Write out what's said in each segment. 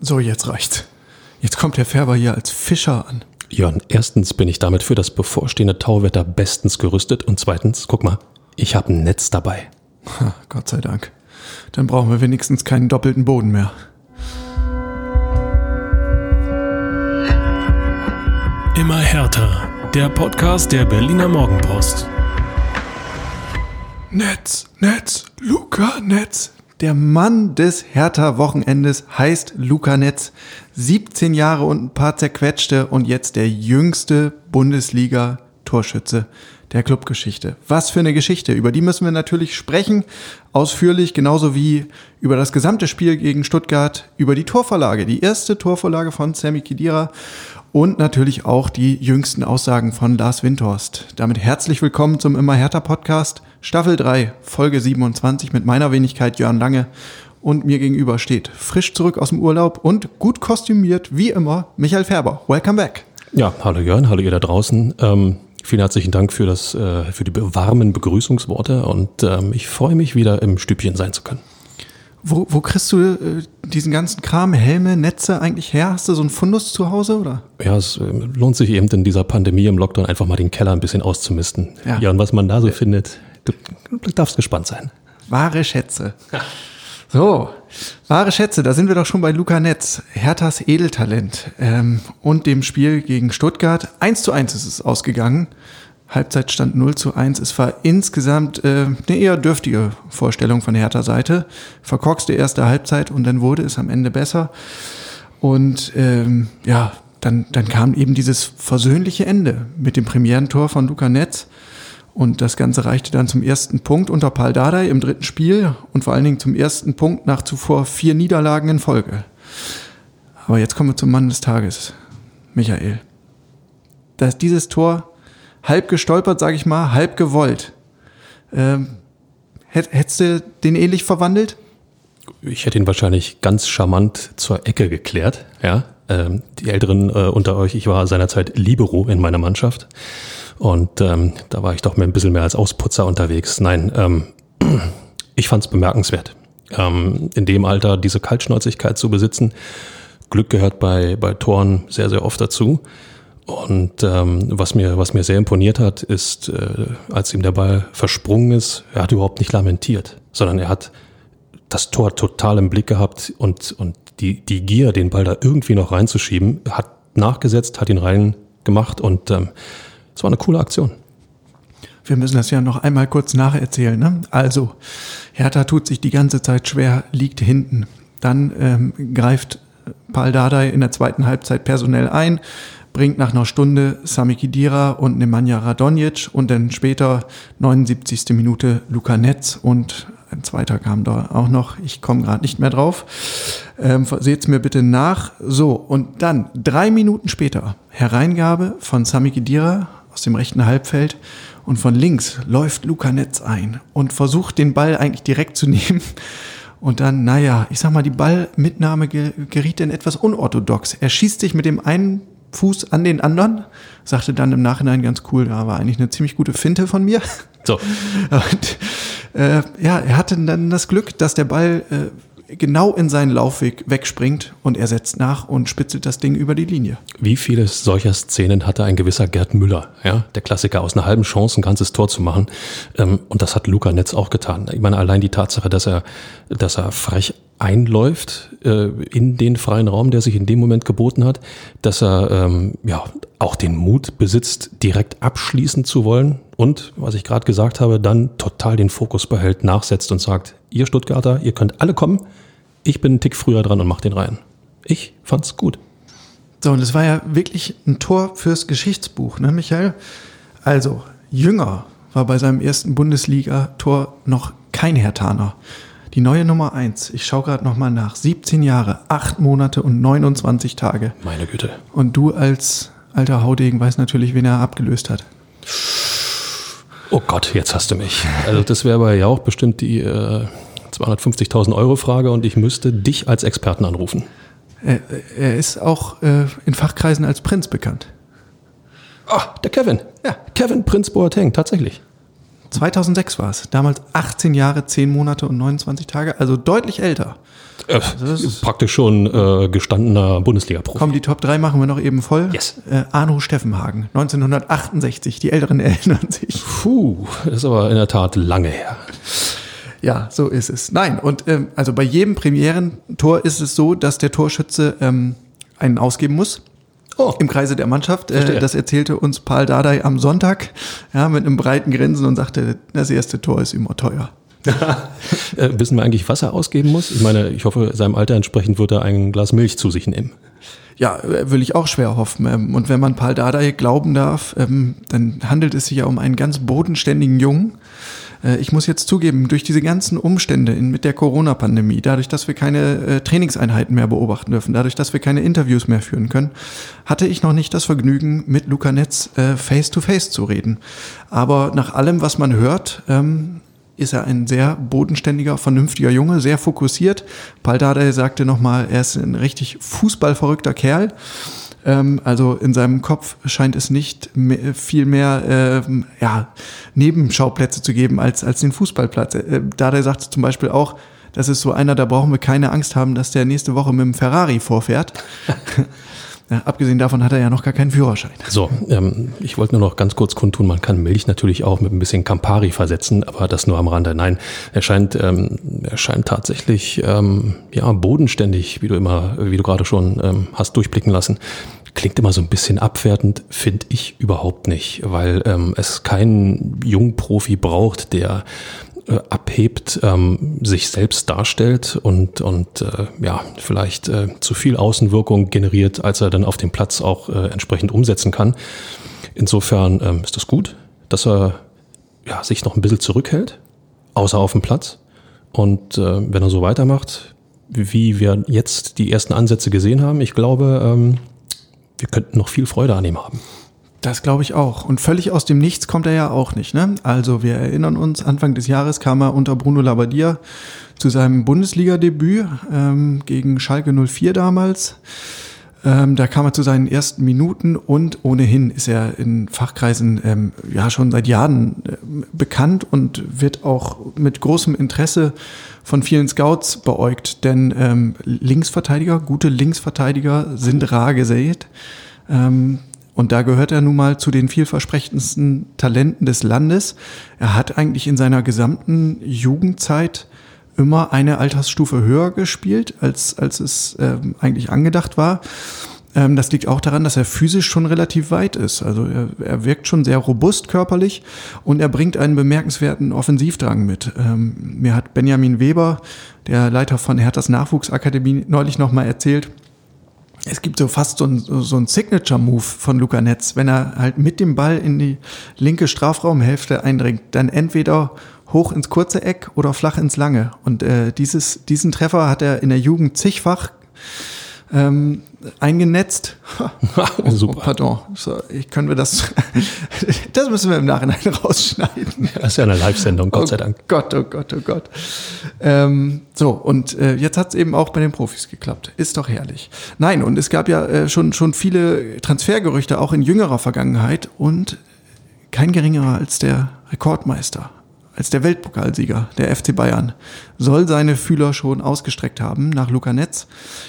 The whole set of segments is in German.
So, jetzt reicht's. Jetzt kommt Herr Färber hier als Fischer an. Jörn, erstens bin ich damit für das bevorstehende Tauwetter bestens gerüstet und zweitens, guck mal, ich habe ein Netz dabei. Ha, Gott sei Dank. Dann brauchen wir wenigstens keinen doppelten Boden mehr. Immer härter. Der Podcast der Berliner Morgenpost. Netz, Netz, Luca Netz. Der Mann des Hertha-Wochenendes heißt Luca Netz. 17 Jahre und ein paar zerquetschte und jetzt der jüngste Bundesliga-Torschütze der Clubgeschichte. Was für eine Geschichte. Über die müssen wir natürlich sprechen. Ausführlich, genauso wie über das gesamte Spiel gegen Stuttgart, über die Torvorlage, die erste Torvorlage von Sammy Kidira und natürlich auch die jüngsten Aussagen von Lars Windhorst. Damit herzlich willkommen zum Immer härter Podcast, Staffel 3, Folge 27 mit meiner Wenigkeit Jörn Lange und mir gegenüber steht frisch zurück aus dem Urlaub und gut kostümiert wie immer Michael Färber. Welcome back. Ja, hallo Jörn, hallo ihr da draußen. Ähm, vielen herzlichen Dank für, das, äh, für die warmen Begrüßungsworte und ähm, ich freue mich wieder im Stübchen sein zu können. Wo, wo kriegst du äh, diesen ganzen Kram, Helme, Netze eigentlich her? Hast du so einen Fundus zu Hause oder? Ja, es äh, lohnt sich eben in dieser Pandemie im Lockdown einfach mal den Keller ein bisschen auszumisten. Ja. Ja, und was man da so findet, du, darfst gespannt sein. Wahre Schätze. So, wahre Schätze, da sind wir doch schon bei Luca Netz, Herthas Edeltalent ähm, und dem Spiel gegen Stuttgart. 1 zu 1 ist es ausgegangen. Halbzeitstand 0 zu 1. Es war insgesamt äh, eine eher dürftige Vorstellung von der Hertha-Seite. Verkorkste erste Halbzeit und dann wurde es am Ende besser. Und ähm, ja, dann, dann kam eben dieses versöhnliche Ende mit dem Premierentor von Luca Netz. Und das Ganze reichte dann zum ersten Punkt unter Paul Dardai im dritten Spiel und vor allen Dingen zum ersten Punkt nach zuvor vier Niederlagen in Folge. Aber jetzt kommen wir zum Mann des Tages, Michael. Dass dieses Tor halb gestolpert, sage ich mal, halb gewollt. Ähm, hätt, hättest du den ähnlich verwandelt? Ich hätte ihn wahrscheinlich ganz charmant zur Ecke geklärt. Ja, ähm, die Älteren äh, unter euch, ich war seinerzeit Libero in meiner Mannschaft und ähm, da war ich doch mehr ein bisschen mehr als Ausputzer unterwegs. Nein, ähm, ich fand es bemerkenswert, ähm, in dem Alter diese Kaltschnäuzigkeit zu besitzen. Glück gehört bei bei Toren sehr sehr oft dazu. Und ähm, was mir was mir sehr imponiert hat, ist, äh, als ihm der Ball versprungen ist, er hat überhaupt nicht lamentiert, sondern er hat das Tor total im Blick gehabt und, und die, die Gier, den Ball da irgendwie noch reinzuschieben, hat nachgesetzt, hat ihn rein gemacht und ähm, es war eine coole Aktion. Wir müssen das ja noch einmal kurz nacherzählen. Ne? Also, Hertha tut sich die ganze Zeit schwer, liegt hinten. Dann ähm, greift Paul Dardai in der zweiten Halbzeit personell ein, bringt nach einer Stunde Sami Khedira und Nemanja Radonjic und dann später 79. Minute Luca Netz und ein zweiter kam da auch noch. Ich komme gerade nicht mehr drauf. Ähm, Seht's mir bitte nach. So, und dann drei Minuten später Hereingabe von Sami Khedira aus dem rechten Halbfeld und von links läuft Luca Netz ein und versucht den Ball eigentlich direkt zu nehmen. Und dann, naja, ich sag mal, die Ballmitnahme ge- geriet in etwas unorthodox. Er schießt sich mit dem einen Fuß an den anderen, sagte dann im Nachhinein ganz cool, da war eigentlich eine ziemlich gute Finte von mir. So, Und äh, ja, er hatte dann das Glück, dass der Ball äh, genau in seinen Laufweg wegspringt und er setzt nach und spitzelt das Ding über die Linie. wie viele solcher Szenen hatte ein gewisser Gerd Müller, ja, der Klassiker, aus einer halben Chance ein ganzes Tor zu machen. Ähm, und das hat Luca Netz auch getan. Ich meine, allein die Tatsache, dass er, dass er frech einläuft äh, in den freien Raum, der sich in dem Moment geboten hat, dass er ähm, ja auch den Mut besitzt, direkt abschließen zu wollen und, was ich gerade gesagt habe, dann total den Fokus behält, nachsetzt und sagt, ihr Stuttgarter, ihr könnt alle kommen, ich bin einen Tick früher dran und mach den rein. Ich fand's gut. So, und es war ja wirklich ein Tor fürs Geschichtsbuch, ne, Michael? Also, Jünger war bei seinem ersten Bundesliga-Tor noch kein Hertaner. Die neue Nummer eins. ich schaue gerade nochmal nach, 17 Jahre, 8 Monate und 29 Tage. Meine Güte. Und du als alter Haudegen weißt natürlich, wen er abgelöst hat. Oh Gott, jetzt hast du mich. Also das wäre aber ja auch bestimmt die äh, 250.000 Euro Frage und ich müsste dich als Experten anrufen. Er, er ist auch äh, in Fachkreisen als Prinz bekannt. Ah, der Kevin. Ja, Kevin Prinz Boateng, tatsächlich. 2006 war es. Damals 18 Jahre, 10 Monate und 29 Tage, also deutlich älter. Äh, praktisch schon äh, gestandener Bundesliga-Profi. Komm, die Top 3 machen wir noch eben voll. Yes. Äh, Arno Steffenhagen, 1968. Die Älteren erinnern sich. Puh, ist aber in der Tat lange her. Ja, so ist es. Nein, und ähm, also bei jedem Premierentor ist es so, dass der Torschütze ähm, einen ausgeben muss. Oh. Im Kreise der Mannschaft. Äh, Verstehe. das erzählte uns Paul Dardai am Sonntag ja, mit einem breiten Grinsen und sagte, das erste Tor ist immer teuer. Äh, wissen wir eigentlich, was er ausgeben muss? Ich meine, ich hoffe, seinem Alter entsprechend wird er ein Glas Milch zu sich nehmen. Ja, äh, will ich auch schwer hoffen. Ähm, Und wenn man Paul Dardai glauben darf, ähm, dann handelt es sich ja um einen ganz bodenständigen Jungen. Äh, Ich muss jetzt zugeben, durch diese ganzen Umstände in, mit der Corona-Pandemie, dadurch, dass wir keine äh, Trainingseinheiten mehr beobachten dürfen, dadurch, dass wir keine Interviews mehr führen können, hatte ich noch nicht das Vergnügen, mit Luca Netz äh, face-to-face zu reden. Aber nach allem, was man hört, ähm, ist er ein sehr bodenständiger, vernünftiger Junge, sehr fokussiert. Paldade sagte nochmal, er ist ein richtig fußballverrückter Kerl. Ähm, also in seinem Kopf scheint es nicht mehr, viel mehr ähm, ja, Nebenschauplätze zu geben als, als den Fußballplatz. Äh, Dade sagte zum Beispiel auch, das ist so einer, da brauchen wir keine Angst haben, dass der nächste Woche mit dem Ferrari vorfährt. ja, abgesehen davon hat er ja noch gar keinen Führerschein. So, ähm, ich wollte nur noch ganz kurz kundtun, man kann Milch natürlich auch mit ein bisschen Campari versetzen, aber das nur am Rande. Nein, er scheint, ähm, er scheint tatsächlich ähm, ja bodenständig, wie du immer, wie du gerade schon ähm, hast durchblicken lassen. Klingt immer so ein bisschen abwertend, finde ich überhaupt nicht, weil ähm, es keinen Jungprofi braucht, der äh, abhebt, ähm, sich selbst darstellt und, und äh, ja, vielleicht äh, zu viel Außenwirkung generiert, als er dann auf dem Platz auch äh, entsprechend umsetzen kann. Insofern ähm, ist das gut, dass er ja, sich noch ein bisschen zurückhält, außer auf dem Platz. Und äh, wenn er so weitermacht, wie wir jetzt die ersten Ansätze gesehen haben, ich glaube, ähm, wir könnten noch viel Freude an ihm haben. Das glaube ich auch. Und völlig aus dem Nichts kommt er ja auch nicht. Ne? Also wir erinnern uns, Anfang des Jahres kam er unter Bruno Labbadia zu seinem Bundesliga-Debüt ähm, gegen Schalke 04 damals. Ähm, da kam er zu seinen ersten Minuten und ohnehin ist er in Fachkreisen ähm, ja schon seit Jahren äh, bekannt und wird auch mit großem Interesse von vielen Scouts beäugt. Denn ähm, Linksverteidiger, gute Linksverteidiger sind rar gesät. Ähm, und da gehört er nun mal zu den vielversprechendsten Talenten des Landes. Er hat eigentlich in seiner gesamten Jugendzeit immer eine Altersstufe höher gespielt, als, als es ähm, eigentlich angedacht war. Ähm, das liegt auch daran, dass er physisch schon relativ weit ist. Also er, er wirkt schon sehr robust körperlich und er bringt einen bemerkenswerten Offensivdrang mit. Ähm, mir hat Benjamin Weber, der Leiter von Herthas Nachwuchsakademie, neulich nochmal erzählt, es gibt so fast so ein, so ein Signature-Move von Luca Netz, wenn er halt mit dem Ball in die linke Strafraumhälfte eindringt, dann entweder hoch ins kurze Eck oder flach ins lange. Und äh, dieses, diesen Treffer hat er in der Jugend zigfach ähm, eingenetzt. oh, Super. Pardon. So, ich können wir das. das müssen wir im Nachhinein rausschneiden. Das ist ja eine Live-Sendung, Gott sei Dank. Oh Gott, oh Gott, oh Gott. Ähm, so, und äh, jetzt hat es eben auch bei den Profis geklappt. Ist doch herrlich. Nein, und es gab ja äh, schon, schon viele Transfergerüchte, auch in jüngerer Vergangenheit. Und kein geringerer als der Rekordmeister, als der Weltpokalsieger, der FC Bayern, soll seine Fühler schon ausgestreckt haben nach Luca Netz.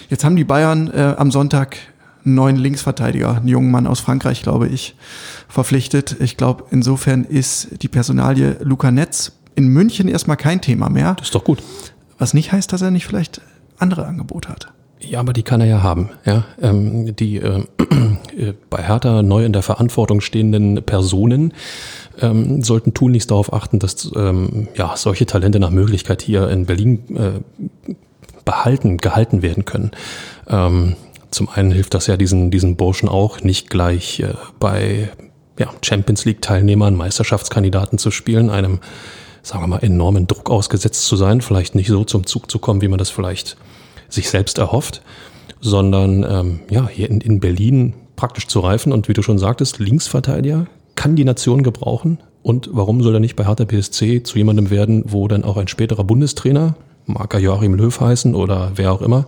Jetzt haben die Bayern äh, am Sonntag einen neuen Linksverteidiger, einen jungen Mann aus Frankreich, glaube ich, verpflichtet. Ich glaube, insofern ist die Personalie Luca Netz in München erstmal kein Thema mehr. Das ist doch gut. Was nicht heißt, dass er nicht vielleicht andere Angebote hat. Ja, aber die kann er ja haben. Ja, ähm, die äh, äh, bei Hertha neu in der Verantwortung stehenden Personen ähm, sollten tunlichst darauf achten, dass ähm, ja solche Talente nach Möglichkeit hier in Berlin äh, behalten, gehalten werden können. Ähm, zum einen hilft das ja diesen diesen Burschen auch nicht gleich äh, bei ja, Champions League Teilnehmern, Meisterschaftskandidaten zu spielen, einem sagen wir mal enormen Druck ausgesetzt zu sein, vielleicht nicht so zum Zug zu kommen, wie man das vielleicht sich selbst erhofft, sondern ähm, ja, hier in, in Berlin praktisch zu reifen und wie du schon sagtest, Linksverteidiger kann die Nation gebrauchen und warum soll er nicht bei Hertha BSC zu jemandem werden, wo dann auch ein späterer Bundestrainer, mag er Joachim Löw heißen oder wer auch immer,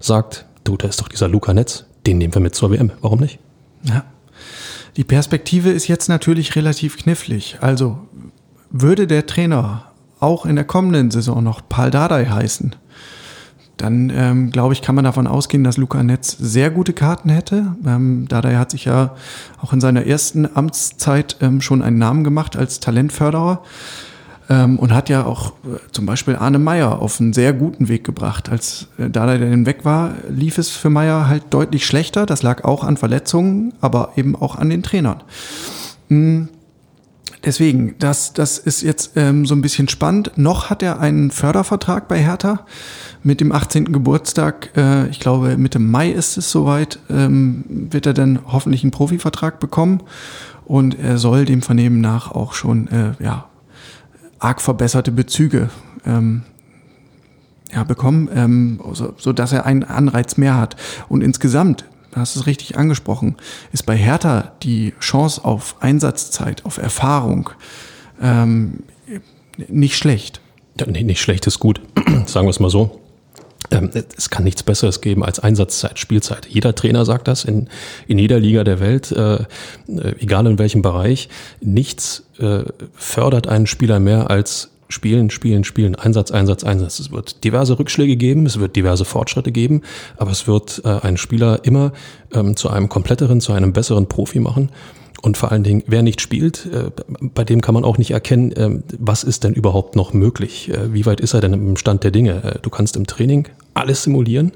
sagt, du, da ist doch dieser Luca Netz, den nehmen wir mit zur WM, warum nicht? Ja. Die Perspektive ist jetzt natürlich relativ knifflig. Also würde der Trainer auch in der kommenden Saison noch Paul Dardai heißen, dann ähm, glaube ich, kann man davon ausgehen, dass Luca Netz sehr gute Karten hätte. Ähm, Dardai hat sich ja auch in seiner ersten Amtszeit ähm, schon einen Namen gemacht als Talentförderer ähm, und hat ja auch äh, zum Beispiel Arne Meyer auf einen sehr guten Weg gebracht. Als äh, Dardai dann weg war, lief es für Meyer halt deutlich schlechter. Das lag auch an Verletzungen, aber eben auch an den Trainern. Mhm. Deswegen, das, das ist jetzt ähm, so ein bisschen spannend. Noch hat er einen Fördervertrag bei Hertha mit dem 18. Geburtstag. Äh, ich glaube, Mitte Mai ist es soweit, ähm, wird er dann hoffentlich einen Profivertrag bekommen. Und er soll dem Vernehmen nach auch schon äh, ja, arg verbesserte Bezüge ähm, ja, bekommen, ähm, so, so dass er einen Anreiz mehr hat. Und insgesamt du hast es richtig angesprochen, ist bei Hertha die Chance auf Einsatzzeit, auf Erfahrung ähm, nicht schlecht. Nee, nicht schlecht ist gut, sagen wir es mal so. Ähm, es kann nichts Besseres geben als Einsatzzeit, Spielzeit. Jeder Trainer sagt das in, in jeder Liga der Welt, äh, äh egal in welchem Bereich. Nichts äh, fördert einen Spieler mehr als Spielen, Spielen, Spielen, Einsatz, Einsatz, Einsatz. Es wird diverse Rückschläge geben, es wird diverse Fortschritte geben, aber es wird äh, einen Spieler immer ähm, zu einem kompletteren, zu einem besseren Profi machen. Und vor allen Dingen, wer nicht spielt, äh, bei dem kann man auch nicht erkennen, äh, was ist denn überhaupt noch möglich? Äh, wie weit ist er denn im Stand der Dinge? Äh, du kannst im Training alles simulieren,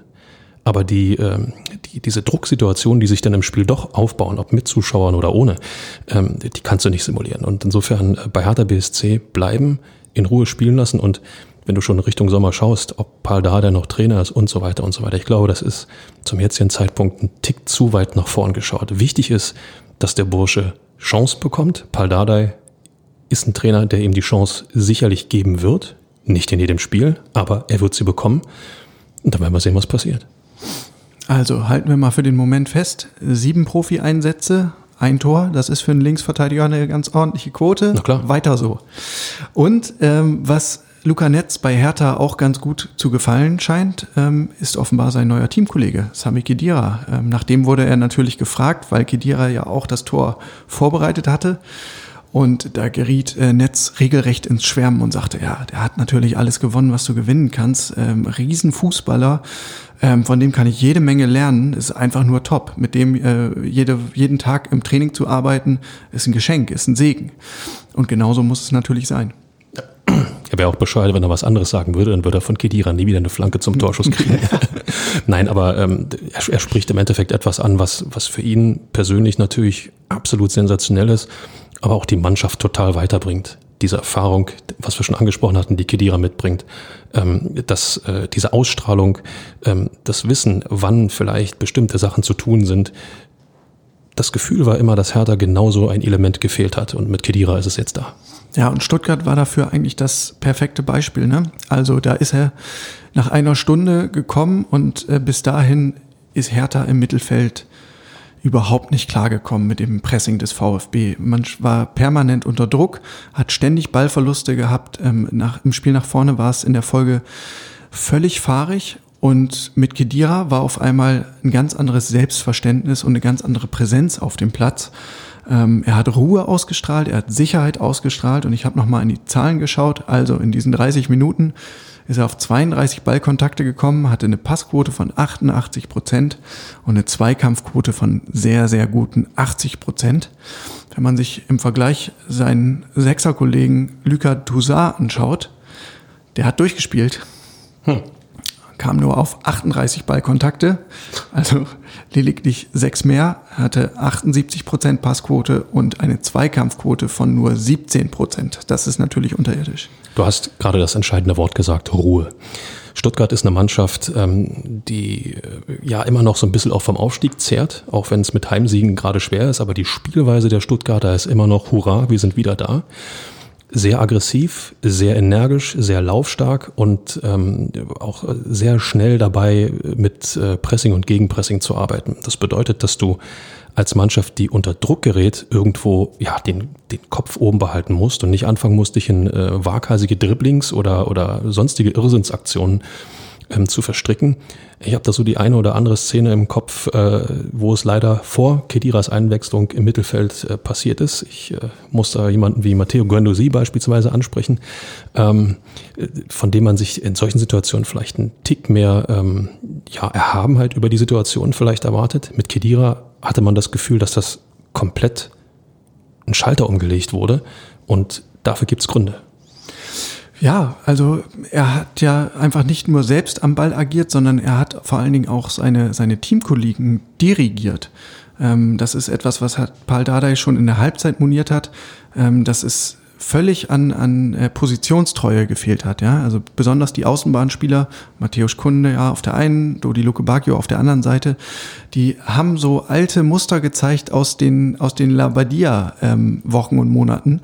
aber die, ähm, die, diese Drucksituationen, die sich dann im Spiel doch aufbauen, ob mit Zuschauern oder ohne, ähm, die kannst du nicht simulieren. Und insofern bei Hertha BSC bleiben, in Ruhe spielen lassen und wenn du schon Richtung Sommer schaust, ob Paul Dardai noch Trainer ist und so weiter und so weiter. Ich glaube, das ist zum jetzigen Zeitpunkt ein Tick zu weit nach vorn geschaut. Wichtig ist, dass der Bursche Chance bekommt. Paul Dardai ist ein Trainer, der ihm die Chance sicherlich geben wird. Nicht in jedem Spiel, aber er wird sie bekommen. Und dann werden wir sehen, was passiert. Also halten wir mal für den Moment fest. Sieben Profi-Einsätze, ein Tor, das ist für einen Linksverteidiger eine ganz ordentliche Quote. Na klar. Weiter so. Und ähm, was Luca Netz bei Hertha auch ganz gut zu gefallen scheint, ähm, ist offenbar sein neuer Teamkollege, Sami Kedira. Ähm, nach dem wurde er natürlich gefragt, weil Kedira ja auch das Tor vorbereitet hatte. Und da geriet äh, Netz regelrecht ins Schwärmen und sagte, ja, der hat natürlich alles gewonnen, was du gewinnen kannst. Ähm, Riesenfußballer, ähm, von dem kann ich jede Menge lernen, ist einfach nur top. Mit dem äh, jede, jeden Tag im Training zu arbeiten, ist ein Geschenk, ist ein Segen. Und genauso muss es natürlich sein. Er wäre auch bescheuert, wenn er was anderes sagen würde, dann würde er von Kedira nie wieder eine Flanke zum Torschuss kriegen. Nein, aber ähm, er, er, spricht im Endeffekt etwas an, was, was für ihn persönlich natürlich absolut sensationell ist, aber auch die Mannschaft total weiterbringt diese Erfahrung, was wir schon angesprochen hatten, die Kedira mitbringt, ähm, dass äh, diese Ausstrahlung, ähm, das Wissen, wann vielleicht bestimmte Sachen zu tun sind, das Gefühl war immer, dass Hertha genauso ein Element gefehlt hat und mit Kedira ist es jetzt da. Ja, und Stuttgart war dafür eigentlich das perfekte Beispiel. Ne? Also da ist er nach einer Stunde gekommen und äh, bis dahin ist Hertha im Mittelfeld überhaupt nicht klargekommen mit dem Pressing des VfB. Man war permanent unter Druck, hat ständig Ballverluste gehabt. Ähm, nach, Im Spiel nach vorne war es in der Folge völlig fahrig und mit Kedira war auf einmal ein ganz anderes Selbstverständnis und eine ganz andere Präsenz auf dem Platz. Ähm, er hat Ruhe ausgestrahlt, er hat Sicherheit ausgestrahlt und ich habe nochmal in die Zahlen geschaut. Also in diesen 30 Minuten ist er auf 32 Ballkontakte gekommen, hatte eine Passquote von 88 Prozent und eine Zweikampfquote von sehr, sehr guten 80 Prozent. Wenn man sich im Vergleich seinen Sechserkollegen Luca Toussaint anschaut, der hat durchgespielt. Hm kam nur auf 38 Ballkontakte, also lediglich sechs mehr, hatte 78 Prozent Passquote und eine Zweikampfquote von nur 17 Prozent. Das ist natürlich unterirdisch. Du hast gerade das entscheidende Wort gesagt, Ruhe. Stuttgart ist eine Mannschaft, ähm, die äh, ja immer noch so ein bisschen auch vom Aufstieg zehrt, auch wenn es mit Heimsiegen gerade schwer ist, aber die Spielweise der Stuttgarter ist immer noch Hurra, wir sind wieder da sehr aggressiv, sehr energisch, sehr laufstark und ähm, auch sehr schnell dabei, mit äh, Pressing und Gegenpressing zu arbeiten. Das bedeutet, dass du als Mannschaft, die unter Druck gerät, irgendwo ja den, den Kopf oben behalten musst und nicht anfangen musst, dich in äh, waghalsige Dribblings oder, oder sonstige Irrsinnsaktionen ähm, zu verstricken. Ich habe da so die eine oder andere Szene im Kopf, äh, wo es leider vor Kediras Einwechslung im Mittelfeld äh, passiert ist. Ich äh, muss da jemanden wie Matteo Guendouzi beispielsweise ansprechen, ähm, von dem man sich in solchen Situationen vielleicht einen Tick mehr ähm, ja, Erhabenheit über die Situation vielleicht erwartet. Mit Kedira hatte man das Gefühl, dass das komplett ein Schalter umgelegt wurde und dafür gibt's Gründe. Ja, also er hat ja einfach nicht nur selbst am Ball agiert, sondern er hat vor allen Dingen auch seine, seine Teamkollegen dirigiert. Ähm, das ist etwas, was hat Paul Dardai schon in der Halbzeit moniert hat. Ähm, dass es völlig an, an äh, Positionstreue gefehlt hat. Ja? Also besonders die Außenbahnspieler, Matthäus Kunde ja, auf der einen, Dodi Luke Bacchio auf der anderen Seite, die haben so alte Muster gezeigt aus den, aus den Labadia-Wochen ähm, und Monaten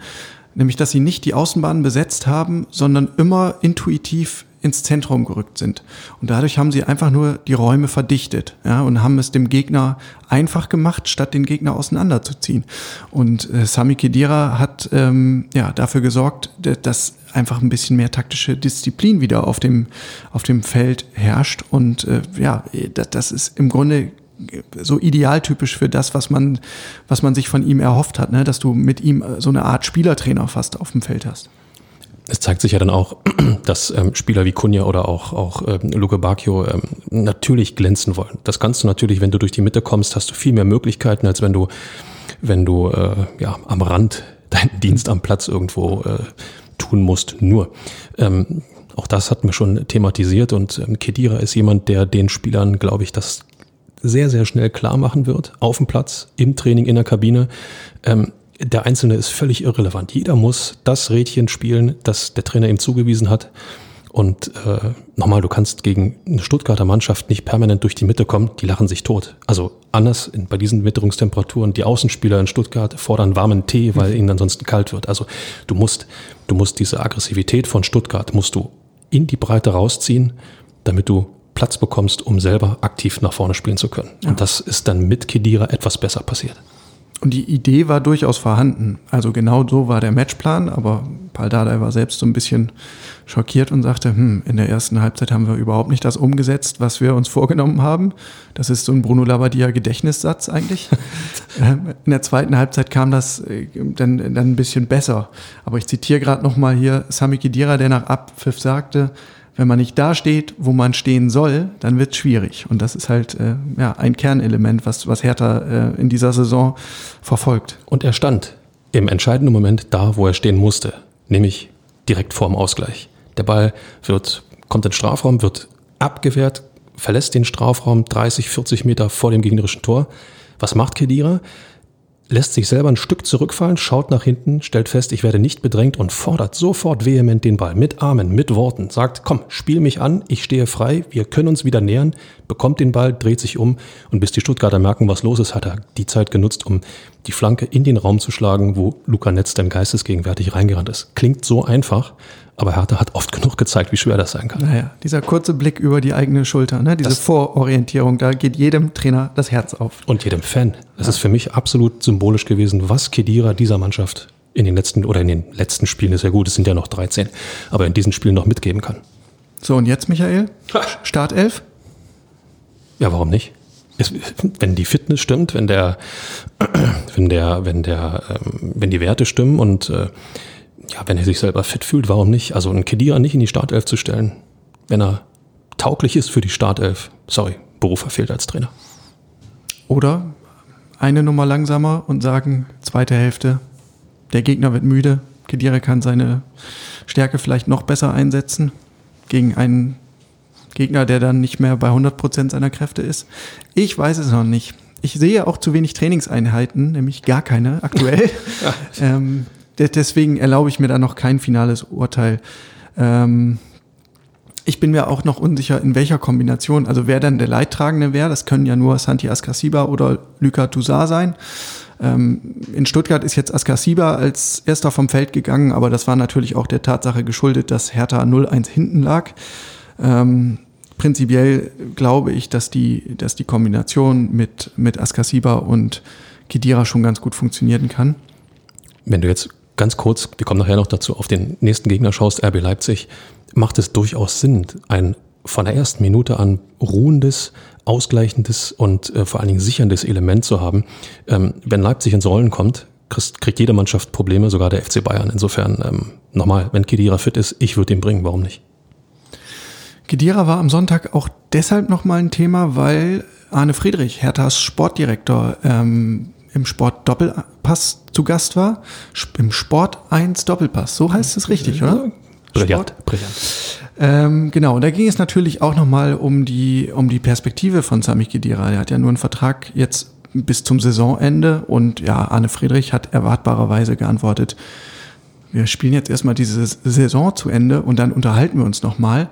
nämlich dass sie nicht die Außenbahnen besetzt haben, sondern immer intuitiv ins Zentrum gerückt sind. Und dadurch haben sie einfach nur die Räume verdichtet ja, und haben es dem Gegner einfach gemacht, statt den Gegner auseinanderzuziehen. Und äh, Sami Kedira hat ähm, ja, dafür gesorgt, dass einfach ein bisschen mehr taktische Disziplin wieder auf dem, auf dem Feld herrscht. Und äh, ja, das ist im Grunde so idealtypisch für das, was man, was man sich von ihm erhofft hat, ne? dass du mit ihm so eine Art Spielertrainer fast auf dem Feld hast. Es zeigt sich ja dann auch, dass ähm, Spieler wie Kunja oder auch, auch ähm, Luke Bacchio ähm, natürlich glänzen wollen. Das kannst du natürlich, wenn du durch die Mitte kommst, hast du viel mehr Möglichkeiten, als wenn du, wenn du äh, ja, am Rand deinen Dienst am Platz irgendwo äh, tun musst. Nur, ähm, auch das hatten wir schon thematisiert und ähm, Kedira ist jemand, der den Spielern, glaube ich, das sehr, sehr schnell klar machen wird, auf dem Platz, im Training, in der Kabine. Ähm, der Einzelne ist völlig irrelevant. Jeder muss das Rädchen spielen, das der Trainer ihm zugewiesen hat. Und äh, nochmal, du kannst gegen eine Stuttgarter Mannschaft nicht permanent durch die Mitte kommen, die lachen sich tot. Also anders in, bei diesen Witterungstemperaturen, die Außenspieler in Stuttgart fordern warmen Tee, weil mhm. ihnen ansonsten kalt wird. Also du musst, du musst diese Aggressivität von Stuttgart, musst du in die Breite rausziehen, damit du Platz bekommst, um selber aktiv nach vorne spielen zu können. Ja. Und das ist dann mit Kedira etwas besser passiert. Und die Idee war durchaus vorhanden. Also genau so war der Matchplan, aber Paldadei war selbst so ein bisschen schockiert und sagte, hm, in der ersten Halbzeit haben wir überhaupt nicht das umgesetzt, was wir uns vorgenommen haben. Das ist so ein Bruno Labbadia Gedächtnissatz eigentlich. Ähm, in der zweiten Halbzeit kam das äh, dann, dann ein bisschen besser. Aber ich zitiere gerade nochmal hier Sami Kedira, der nach Abpfiff sagte, wenn man nicht da steht, wo man stehen soll, dann wird es schwierig. Und das ist halt äh, ja, ein Kernelement, was, was Hertha äh, in dieser Saison verfolgt. Und er stand im entscheidenden Moment da, wo er stehen musste, nämlich direkt vorm Ausgleich. Der Ball wird, kommt in den Strafraum, wird abgewehrt, verlässt den Strafraum 30, 40 Meter vor dem gegnerischen Tor. Was macht Kedira? Lässt sich selber ein Stück zurückfallen, schaut nach hinten, stellt fest, ich werde nicht bedrängt und fordert sofort vehement den Ball. Mit Armen, mit Worten, sagt, komm, spiel mich an, ich stehe frei, wir können uns wieder nähern, bekommt den Ball, dreht sich um und bis die Stuttgarter merken, was los ist, hat er die Zeit genutzt, um die Flanke in den Raum zu schlagen, wo Luca Netz dann geistesgegenwärtig reingerannt ist. Klingt so einfach, aber Hertha hat oft genug gezeigt, wie schwer das sein kann. Naja, dieser kurze Blick über die eigene Schulter, ne? diese das Vororientierung, da geht jedem Trainer das Herz auf. Und jedem Fan. Das ja. ist für mich absolut symbolisch gewesen, was Kedira dieser Mannschaft in den letzten oder in den letzten Spielen ist ja gut, es sind ja noch 13, aber in diesen Spielen noch mitgeben kann. So, und jetzt, Michael? Startelf? Ja, warum nicht? Es, wenn die Fitness stimmt, wenn der, wenn der, wenn der, ähm, wenn die Werte stimmen und äh, ja, wenn er sich selber fit fühlt, warum nicht? Also einen Kedira nicht in die Startelf zu stellen, wenn er tauglich ist für die Startelf. Sorry, Beruf verfehlt als Trainer. Oder eine Nummer langsamer und sagen, zweite Hälfte, der Gegner wird müde, Kedira kann seine Stärke vielleicht noch besser einsetzen gegen einen Gegner, der dann nicht mehr bei 100% seiner Kräfte ist. Ich weiß es noch nicht. Ich sehe auch zu wenig Trainingseinheiten, nämlich gar keine aktuell. ja. ähm, deswegen erlaube ich mir da noch kein finales Urteil. Ähm, ich bin mir auch noch unsicher, in welcher Kombination, also wer dann der Leidtragende wäre. Das können ja nur Santi Askasiba oder Luka Toussaint sein. Ähm, in Stuttgart ist jetzt Askasiba als erster vom Feld gegangen, aber das war natürlich auch der Tatsache geschuldet, dass Hertha 0-1 hinten lag. Ähm, prinzipiell glaube ich, dass die, dass die Kombination mit, mit Askasiba und Kidira schon ganz gut funktionieren kann. Wenn du jetzt ganz kurz, wir kommen nachher noch dazu, auf den nächsten Gegner schaust, RB Leipzig, macht es durchaus Sinn, ein von der ersten Minute an ruhendes, ausgleichendes und äh, vor allen Dingen sicherndes Element zu haben. Ähm, wenn Leipzig ins Rollen kommt, kriegt, jede Mannschaft Probleme, sogar der FC Bayern. Insofern, ähm, nochmal, wenn Kedira fit ist, ich würde ihn bringen, warum nicht? Kedira war am Sonntag auch deshalb nochmal ein Thema, weil Arne Friedrich, Herthas Sportdirektor, ähm, im Sport Doppelpass zu Gast war. Im Sport 1 Doppelpass, so heißt es richtig, oder? Brillant, brillant. Ähm, genau, da ging es natürlich auch nochmal um die, um die Perspektive von Sami Khedira. Er hat ja nur einen Vertrag jetzt bis zum Saisonende und ja, Arne Friedrich hat erwartbarerweise geantwortet, wir spielen jetzt erstmal diese Saison zu Ende und dann unterhalten wir uns nochmal.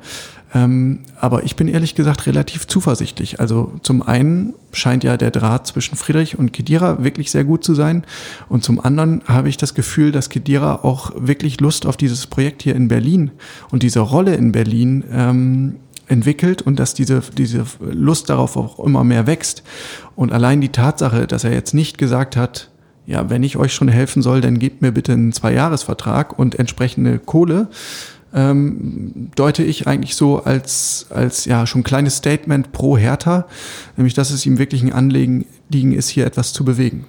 Ähm, aber ich bin ehrlich gesagt relativ zuversichtlich. Also zum einen scheint ja der Draht zwischen Friedrich und Kedira wirklich sehr gut zu sein. Und zum anderen habe ich das Gefühl, dass Kedira auch wirklich Lust auf dieses Projekt hier in Berlin und diese Rolle in Berlin ähm, entwickelt und dass diese, diese Lust darauf auch immer mehr wächst. Und allein die Tatsache, dass er jetzt nicht gesagt hat, ja, wenn ich euch schon helfen soll, dann gebt mir bitte einen Zweijahresvertrag und entsprechende Kohle, ähm, deute ich eigentlich so als, als ja schon kleines Statement pro Hertha, nämlich dass es ihm wirklich ein Anliegen liegen ist, hier etwas zu bewegen.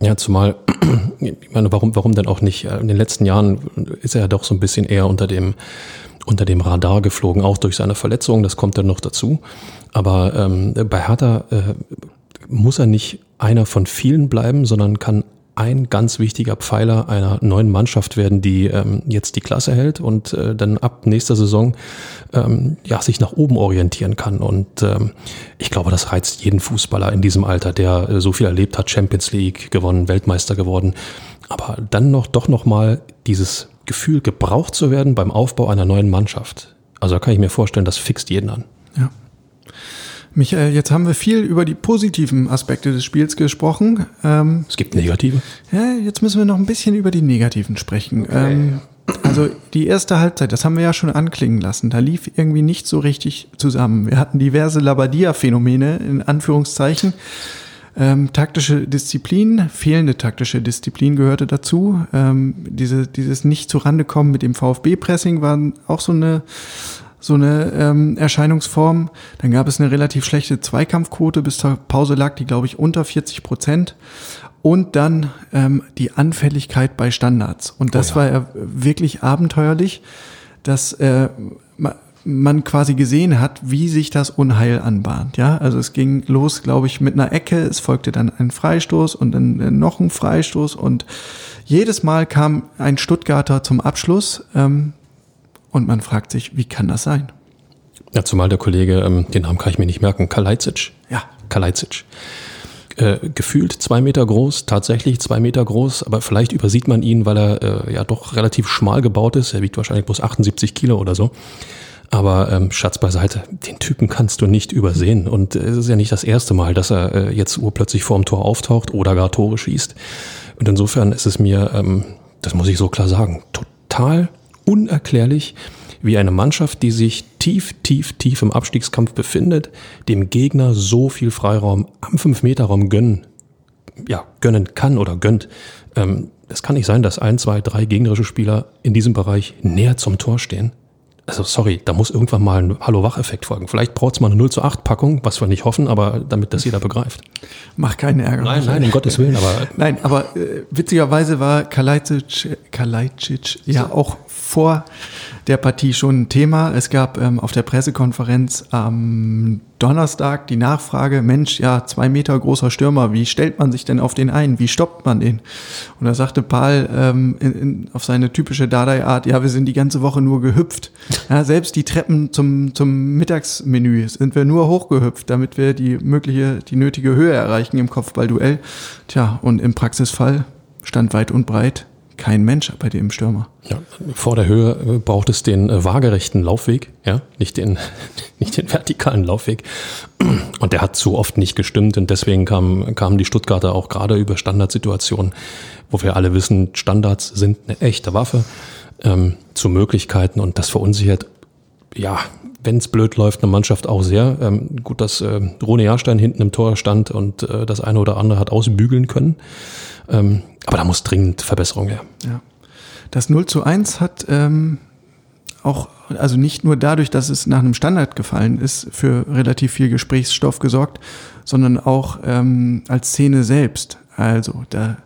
Ja, zumal, ich meine, warum, warum denn auch nicht? In den letzten Jahren ist er ja doch so ein bisschen eher unter dem, unter dem Radar geflogen, auch durch seine Verletzung, das kommt dann noch dazu. Aber ähm, bei Hertha äh, muss er nicht einer von vielen bleiben, sondern kann ein ganz wichtiger Pfeiler einer neuen Mannschaft werden, die ähm, jetzt die Klasse hält und äh, dann ab nächster Saison ähm, ja sich nach oben orientieren kann. Und ähm, ich glaube, das reizt jeden Fußballer in diesem Alter, der äh, so viel erlebt hat, Champions League gewonnen, Weltmeister geworden, aber dann noch doch noch mal dieses Gefühl gebraucht zu werden beim Aufbau einer neuen Mannschaft. Also da kann ich mir vorstellen, das fixt jeden an. Ja. Michael, jetzt haben wir viel über die positiven Aspekte des Spiels gesprochen. Ähm, es gibt negative. Ja, jetzt müssen wir noch ein bisschen über die negativen sprechen. Okay. Ähm, also die erste Halbzeit, das haben wir ja schon anklingen lassen, da lief irgendwie nicht so richtig zusammen. Wir hatten diverse Labadia-Phänomene in Anführungszeichen. Ähm, taktische Disziplin, fehlende taktische Disziplin gehörte dazu. Ähm, diese, dieses nicht zurande kommen mit dem VfB-Pressing war auch so eine so eine ähm, Erscheinungsform. Dann gab es eine relativ schlechte Zweikampfquote. Bis zur Pause lag die, glaube ich, unter 40 Prozent. Und dann ähm, die Anfälligkeit bei Standards. Und das oh ja. war ja wirklich abenteuerlich, dass äh, man quasi gesehen hat, wie sich das Unheil anbahnt. Ja, also es ging los, glaube ich, mit einer Ecke. Es folgte dann ein Freistoß und dann äh, noch ein Freistoß und jedes Mal kam ein Stuttgarter zum Abschluss. Ähm, und man fragt sich, wie kann das sein? Ja, zumal der Kollege, ähm, den Namen kann ich mir nicht merken, Kalajdzic. Ja. Kalajdzic. Äh, gefühlt zwei Meter groß, tatsächlich zwei Meter groß, aber vielleicht übersieht man ihn, weil er äh, ja doch relativ schmal gebaut ist. Er wiegt wahrscheinlich bloß 78 Kilo oder so. Aber ähm, Schatz beiseite, den Typen kannst du nicht übersehen. Und äh, es ist ja nicht das erste Mal, dass er äh, jetzt urplötzlich vorm Tor auftaucht oder gar Tore schießt. Und insofern ist es mir, ähm, das muss ich so klar sagen, total unerklärlich, wie eine Mannschaft, die sich tief, tief, tief im Abstiegskampf befindet, dem Gegner so viel Freiraum am 5-Meter-Raum gönnen, ja, gönnen kann oder gönnt. Ähm, es kann nicht sein, dass ein, zwei, drei gegnerische Spieler in diesem Bereich näher zum Tor stehen also sorry, da muss irgendwann mal ein Hallo-Wach-Effekt folgen. Vielleicht braucht es mal eine 0 zu 8 Packung, was wir nicht hoffen, aber damit das jeder begreift. Mach keinen Ärger. Nein, nein, um Gottes Willen, aber. Nein, aber äh, witzigerweise war Kalajdzic, Kalajdzic ja auch vor der Partie schon ein Thema. Es gab ähm, auf der Pressekonferenz am Donnerstag die Nachfrage, Mensch, ja, zwei Meter großer Stürmer, wie stellt man sich denn auf den ein? Wie stoppt man den? Und da sagte Paul ähm, in, in, auf seine typische Dardai-Art, ja, wir sind die ganze Woche nur gehüpft. Ja, selbst die Treppen zum, zum Mittagsmenü sind wir nur hochgehüpft, damit wir die mögliche, die nötige Höhe erreichen im Kopfballduell. Tja, und im Praxisfall stand weit und breit kein Mensch bei dem Stürmer. Ja, vor der Höhe äh, braucht es den äh, waagerechten Laufweg, ja, nicht den, nicht den vertikalen Laufweg. Und der hat zu oft nicht gestimmt und deswegen kamen, kamen die Stuttgarter auch gerade über Standardsituationen, wo wir alle wissen, Standards sind eine echte Waffe ähm, zu Möglichkeiten und das verunsichert, ja, wenn es blöd läuft, eine Mannschaft auch sehr. Ähm, gut, dass äh, Rone Jahrstein hinten im Tor stand und äh, das eine oder andere hat ausbügeln können. Ähm, aber da muss dringend Verbesserung her. Ja. Das 0 zu 1 hat ähm, auch, also nicht nur dadurch, dass es nach einem Standard gefallen ist, für relativ viel Gesprächsstoff gesorgt, sondern auch ähm, als Szene selbst. Also da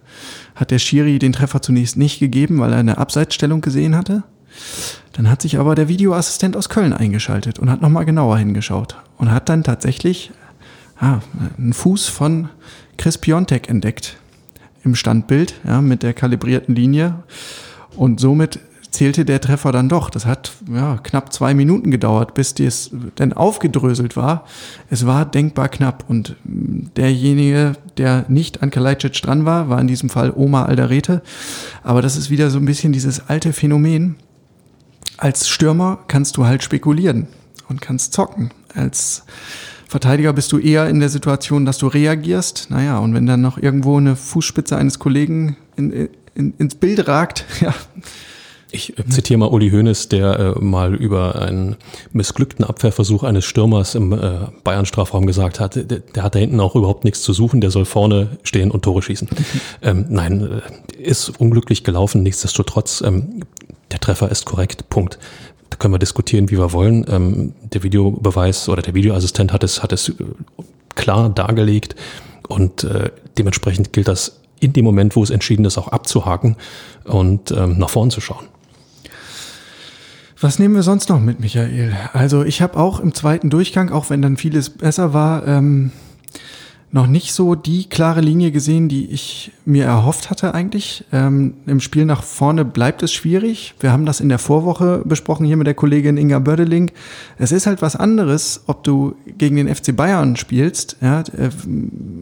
hat der Schiri den Treffer zunächst nicht gegeben, weil er eine Abseitsstellung gesehen hatte. Dann hat sich aber der Videoassistent aus Köln eingeschaltet und hat nochmal genauer hingeschaut und hat dann tatsächlich ah, einen Fuß von Chris Piontek entdeckt im Standbild, ja, mit der kalibrierten Linie. Und somit zählte der Treffer dann doch. Das hat ja, knapp zwei Minuten gedauert, bis das dann aufgedröselt war. Es war denkbar knapp. Und derjenige, der nicht an Kalajdzic dran war, war in diesem Fall Oma Alderete. Aber das ist wieder so ein bisschen dieses alte Phänomen. Als Stürmer kannst du halt spekulieren und kannst zocken. Als Verteidiger bist du eher in der Situation, dass du reagierst. Naja, und wenn dann noch irgendwo eine Fußspitze eines Kollegen in, in, ins Bild ragt, ja, ich äh, zitiere mal Uli Hoeneß, der äh, mal über einen missglückten Abwehrversuch eines Stürmers im äh, Bayern-Strafraum gesagt hat, der, der, hat da hinten auch überhaupt nichts zu suchen, der soll vorne stehen und Tore schießen. ähm, nein, äh, ist unglücklich gelaufen, nichtsdestotrotz, ähm, der Treffer ist korrekt, Punkt. Da können wir diskutieren, wie wir wollen. Ähm, der Videobeweis oder der Videoassistent hat es, hat es äh, klar dargelegt und äh, dementsprechend gilt das in dem Moment, wo es entschieden ist, auch abzuhaken und ähm, nach vorn zu schauen. Was nehmen wir sonst noch mit, Michael? Also ich habe auch im zweiten Durchgang, auch wenn dann vieles besser war, ähm, noch nicht so die klare Linie gesehen, die ich mir erhofft hatte eigentlich. Ähm, Im Spiel nach vorne bleibt es schwierig. Wir haben das in der Vorwoche besprochen hier mit der Kollegin Inga Bördeling. Es ist halt was anderes, ob du gegen den FC Bayern spielst, ja, äh,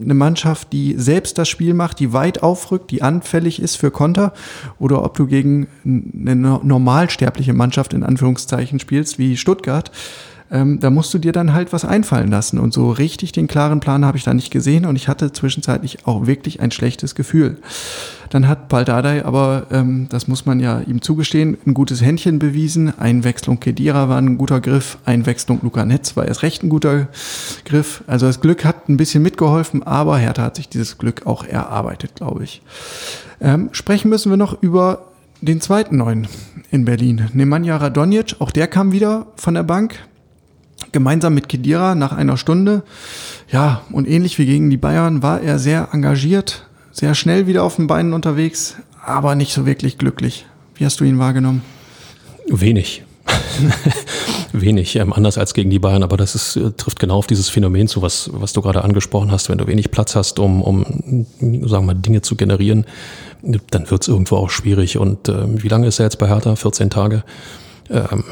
eine Mannschaft, die selbst das Spiel macht, die weit aufrückt, die anfällig ist für Konter, oder ob du gegen eine normalsterbliche Mannschaft in Anführungszeichen spielst, wie Stuttgart ähm, da musst du dir dann halt was einfallen lassen. Und so richtig den klaren Plan habe ich da nicht gesehen und ich hatte zwischenzeitlich auch wirklich ein schlechtes Gefühl. Dann hat Baldadei aber, ähm, das muss man ja ihm zugestehen, ein gutes Händchen bewiesen. Einwechslung Kedira war ein guter Griff, Einwechslung Luca Netz war erst recht ein guter Griff. Also das Glück hat ein bisschen mitgeholfen, aber Hertha hat sich dieses Glück auch erarbeitet, glaube ich. Ähm, sprechen müssen wir noch über den zweiten Neuen in Berlin. Nemanja Radonjic, auch der kam wieder von der Bank gemeinsam mit Kedira nach einer Stunde. Ja, und ähnlich wie gegen die Bayern war er sehr engagiert, sehr schnell wieder auf den Beinen unterwegs, aber nicht so wirklich glücklich. Wie hast du ihn wahrgenommen? Wenig. wenig, ähm, anders als gegen die Bayern, aber das ist, äh, trifft genau auf dieses Phänomen zu, was, was du gerade angesprochen hast. Wenn du wenig Platz hast, um, um sagen wir mal, Dinge zu generieren, dann wird es irgendwo auch schwierig. Und äh, wie lange ist er jetzt bei Hertha? 14 Tage? Ähm,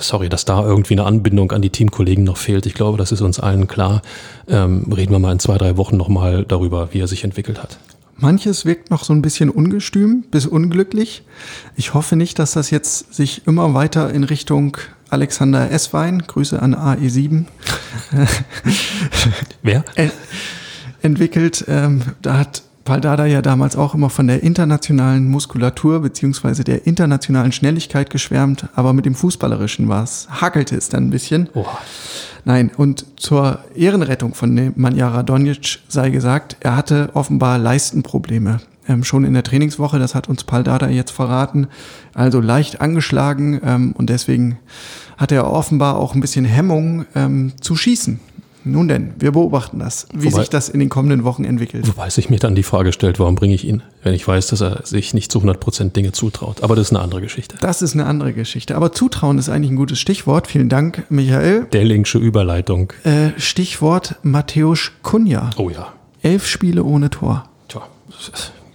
sorry, dass da irgendwie eine Anbindung an die Teamkollegen noch fehlt. Ich glaube, das ist uns allen klar. Ähm, reden wir mal in zwei, drei Wochen nochmal darüber, wie er sich entwickelt hat. Manches wirkt noch so ein bisschen ungestüm bis unglücklich. Ich hoffe nicht, dass das jetzt sich immer weiter in Richtung Alexander Esswein, Grüße an AE7, Wer? entwickelt. Ähm, da hat Paldada ja damals auch immer von der internationalen Muskulatur beziehungsweise der internationalen Schnelligkeit geschwärmt, aber mit dem Fußballerischen war es, hakelte es dann ein bisschen. Oh. Nein, und zur Ehrenrettung von Manja Radonjic sei gesagt, er hatte offenbar Leistenprobleme. Ähm, schon in der Trainingswoche, das hat uns Paldada jetzt verraten, also leicht angeschlagen ähm, und deswegen hat er offenbar auch ein bisschen Hemmung ähm, zu schießen. Nun denn, wir beobachten das, wie wobei, sich das in den kommenden Wochen entwickelt. Wobei sich mir dann die Frage stellt, warum bringe ich ihn, wenn ich weiß, dass er sich nicht zu 100 Prozent Dinge zutraut. Aber das ist eine andere Geschichte. Das ist eine andere Geschichte. Aber Zutrauen ist eigentlich ein gutes Stichwort. Vielen Dank, Michael. Der linksche Überleitung. Äh, Stichwort Matthäus Kunja. Oh ja. Elf Spiele ohne Tor. Tja,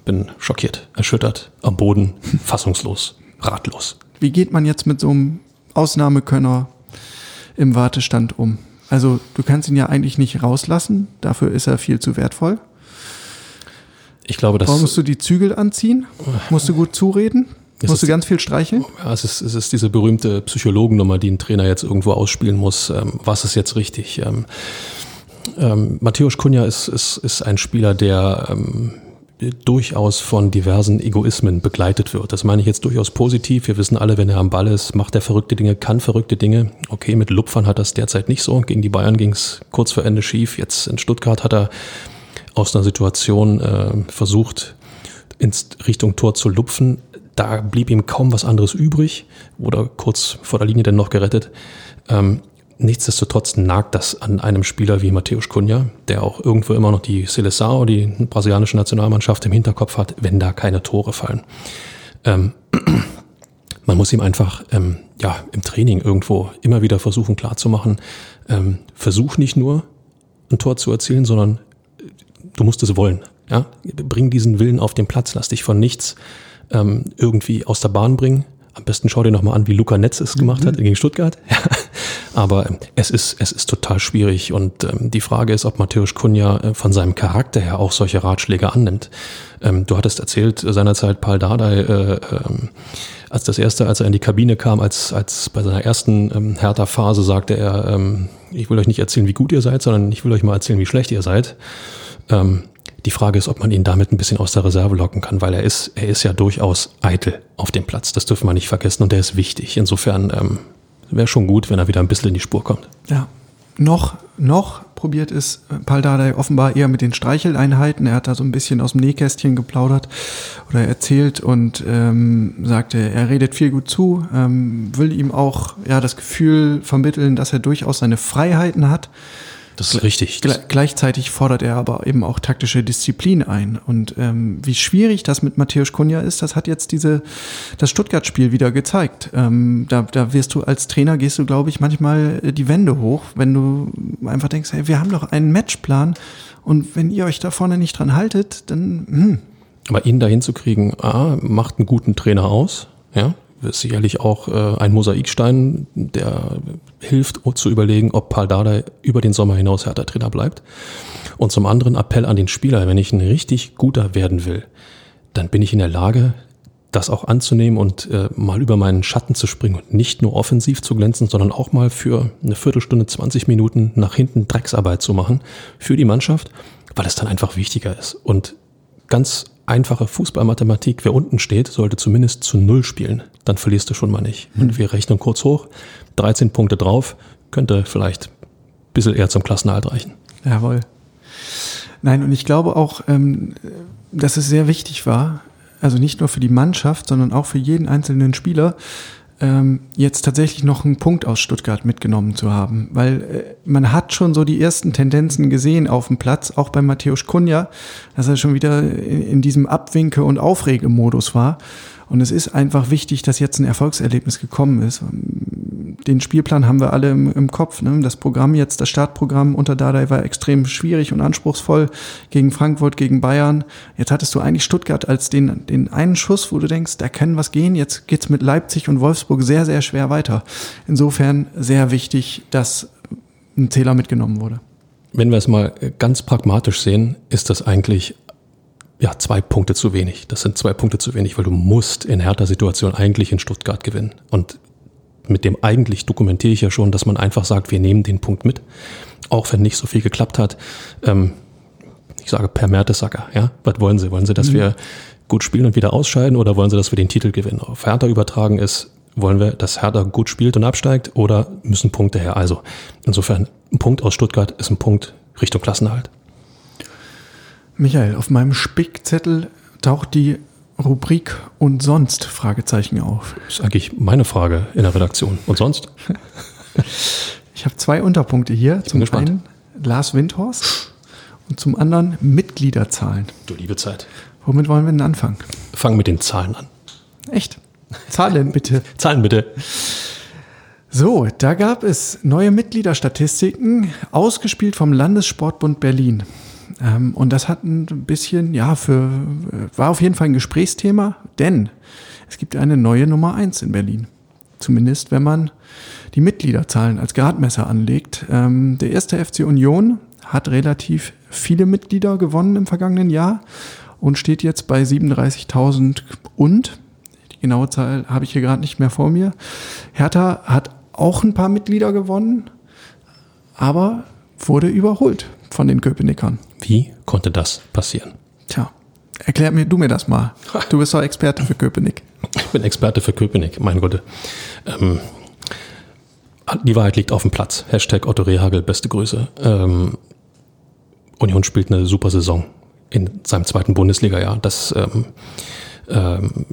bin schockiert, erschüttert, am Boden, fassungslos, ratlos. Wie geht man jetzt mit so einem Ausnahmekönner im Wartestand um? Also du kannst ihn ja eigentlich nicht rauslassen, dafür ist er viel zu wertvoll. Ich glaube, dass. Warum musst du die Zügel anziehen? Musst du gut zureden? Musst du ganz viel streicheln? Ja, es ist, es ist diese berühmte Psychologennummer, die ein Trainer jetzt irgendwo ausspielen muss. Ähm, was ist jetzt richtig? Ähm, ähm, Matthäus Kunja ist, ist, ist ein Spieler, der ähm, durchaus von diversen Egoismen begleitet wird. Das meine ich jetzt durchaus positiv. Wir wissen alle, wenn er am Ball ist, macht er verrückte Dinge, kann verrückte Dinge. Okay, mit Lupfern hat das derzeit nicht so. Gegen die Bayern ging es kurz vor Ende schief. Jetzt in Stuttgart hat er aus einer Situation äh, versucht, ins Richtung Tor zu lupfen. da blieb ihm kaum was anderes übrig, wurde kurz vor der Linie dann noch gerettet. Ähm, nichtsdestotrotz nagt das an einem Spieler wie Mateusz Cunha, der auch irgendwo immer noch die Seleção, die brasilianische Nationalmannschaft im Hinterkopf hat, wenn da keine Tore fallen. Ähm, man muss ihm einfach ähm, ja, im Training irgendwo immer wieder versuchen klarzumachen, ähm, versuch nicht nur ein Tor zu erzielen, sondern du musst es wollen. Ja? Bring diesen Willen auf den Platz, lass dich von nichts ähm, irgendwie aus der Bahn bringen. Am besten schau dir nochmal an, wie Luca Netz es gemacht mhm. hat gegen Stuttgart. Aber ähm, es ist, es ist total schwierig und ähm, die Frage ist, ob Matthäus Kunja äh, von seinem Charakter her auch solche Ratschläge annimmt. Ähm, du hattest erzählt, seinerzeit Paul Dardai, äh, äh, als das erste, als er in die Kabine kam, als, als bei seiner ersten ähm, Hertha-Phase sagte er, ähm, ich will euch nicht erzählen, wie gut ihr seid, sondern ich will euch mal erzählen, wie schlecht ihr seid. Ähm, die Frage ist, ob man ihn damit ein bisschen aus der Reserve locken kann, weil er ist, er ist ja durchaus eitel auf dem Platz. Das dürfen wir nicht vergessen und der ist wichtig. Insofern ähm, wäre schon gut, wenn er wieder ein bisschen in die Spur kommt. Ja. Noch, noch probiert es Paldadei offenbar eher mit den Streicheleinheiten. Er hat da so ein bisschen aus dem Nähkästchen geplaudert oder erzählt und ähm, sagte, er redet viel gut zu, ähm, will ihm auch ja das Gefühl vermitteln, dass er durchaus seine Freiheiten hat. Das ist richtig. Gle gleichzeitig fordert er aber eben auch taktische Disziplin ein. Und ähm, wie schwierig das mit Matthäus Kunja ist, das hat jetzt diese das Stuttgart-Spiel wieder gezeigt. Ähm, da, da wirst du als Trainer, gehst du, glaube ich, manchmal äh, die Wände hoch, wenn du einfach denkst, hey, wir haben doch einen Matchplan und wenn ihr euch da vorne nicht dran haltet, dann... Hm. Aber ihn dahin zu kriegen, ah, macht einen guten Trainer aus, ja, ist sicherlich auch äh, ein Mosaikstein, der hilft zu überlegen, ob Paul Dardai über den Sommer hinaus härter Trainer bleibt. Und zum anderen Appell an den Spieler, wenn ich ein richtig guter werden will, dann bin ich in der Lage, das auch anzunehmen und äh, mal über meinen Schatten zu springen und nicht nur offensiv zu glänzen, sondern auch mal für eine Viertelstunde, 20 Minuten nach hinten Drecksarbeit zu machen für die Mannschaft, weil es dann einfach wichtiger ist. Und ganz einfache Fußballmathematik, wer unten steht, sollte zumindest zu Null spielen. Dann verlierst du schon mal nicht. Und mhm. wir rechnen kurz hoch, 13 Punkte drauf, könnte vielleicht ein bisschen eher zum Klassenerhalt reichen. Jawohl. Nein, und ich glaube auch, ähm, dass es sehr wichtig war, also nicht nur für die Mannschaft, sondern auch für jeden einzelnen Spieler, ähm, jetzt tatsächlich noch einen Punkt aus Stuttgart mitgenommen zu haben. Weil äh, man hat schon so die ersten Tendenzen gesehen auf dem Platz, auch bei Matthäus Kunja, dass er schon wieder in, in diesem Abwinke- und Aufregemodus war. Und es ist einfach wichtig, dass jetzt ein Erfolgserlebnis gekommen ist. Den Spielplan haben wir alle im, im Kopf. Ne? Das Programm jetzt, das Startprogramm unter Dardai war extrem schwierig und anspruchsvoll gegen Frankfurt, gegen Bayern. Jetzt hattest du eigentlich Stuttgart als den, den einen Schuss, wo du denkst, da kann was gehen. Jetzt geht's mit Leipzig und Wolfsburg sehr, sehr schwer weiter. Insofern sehr wichtig, dass ein Zähler mitgenommen wurde. Wenn wir es mal ganz pragmatisch sehen, ist das eigentlich ja, zwei Punkte zu wenig. Das sind zwei Punkte zu wenig, weil du musst in härter Situation eigentlich in Stuttgart gewinnen. Und mit dem eigentlich dokumentiere ich ja schon, dass man einfach sagt, wir nehmen den Punkt mit, auch wenn nicht so viel geklappt hat. Ähm, ich sage per Mertesacker, ja. Was wollen Sie? Wollen Sie, dass mhm. wir gut spielen und wieder ausscheiden oder wollen Sie, dass wir den Titel gewinnen? Auf Hertha übertragen ist, wollen wir, dass Hertha gut spielt und absteigt oder müssen Punkte her? Also insofern, ein Punkt aus Stuttgart ist ein Punkt Richtung Klassenerhalt. Michael, auf meinem Spickzettel taucht die Rubrik und sonst Fragezeichen auf. Das ist eigentlich meine Frage in der Redaktion. Und sonst? ich habe zwei Unterpunkte hier. zum einen Lars Windhorst und zum anderen Mitgliederzahlen. Du liebe Zeit. Womit wollen wir denn anfangen? Fangen mit den Zahlen an. Echt? Zahlen bitte. Zahlen bitte. So, da gab es neue Mitgliederstatistiken, ausgespielt vom Landessportbund Berlin. Ähm, und das hat ein bisschen, ja, für, war auf jeden Fall ein Gesprächsthema, denn es gibt eine neue Nummer eins in Berlin. Zumindest, wenn man die Mitgliederzahlen als Gradmesser anlegt. Ähm, der erste FC Union hat relativ viele Mitglieder gewonnen im vergangenen Jahr und steht jetzt bei 37.000 und, die genaue Zahl habe ich hier gerade nicht mehr vor mir. Hertha hat auch ein paar Mitglieder gewonnen, aber wurde überholt von den Köpenickern. Wie konnte das passieren? Tja, erklär mir du mir das mal. Du bist doch Experte für Köpenick. Ich bin Experte für Köpenick, mein Gott. Ähm, die Wahrheit liegt auf dem Platz. Hashtag Otto Rehagel, beste Grüße. Ähm, Union spielt eine super Saison in seinem zweiten Bundesliga-Jahr. Das ähm, ähm,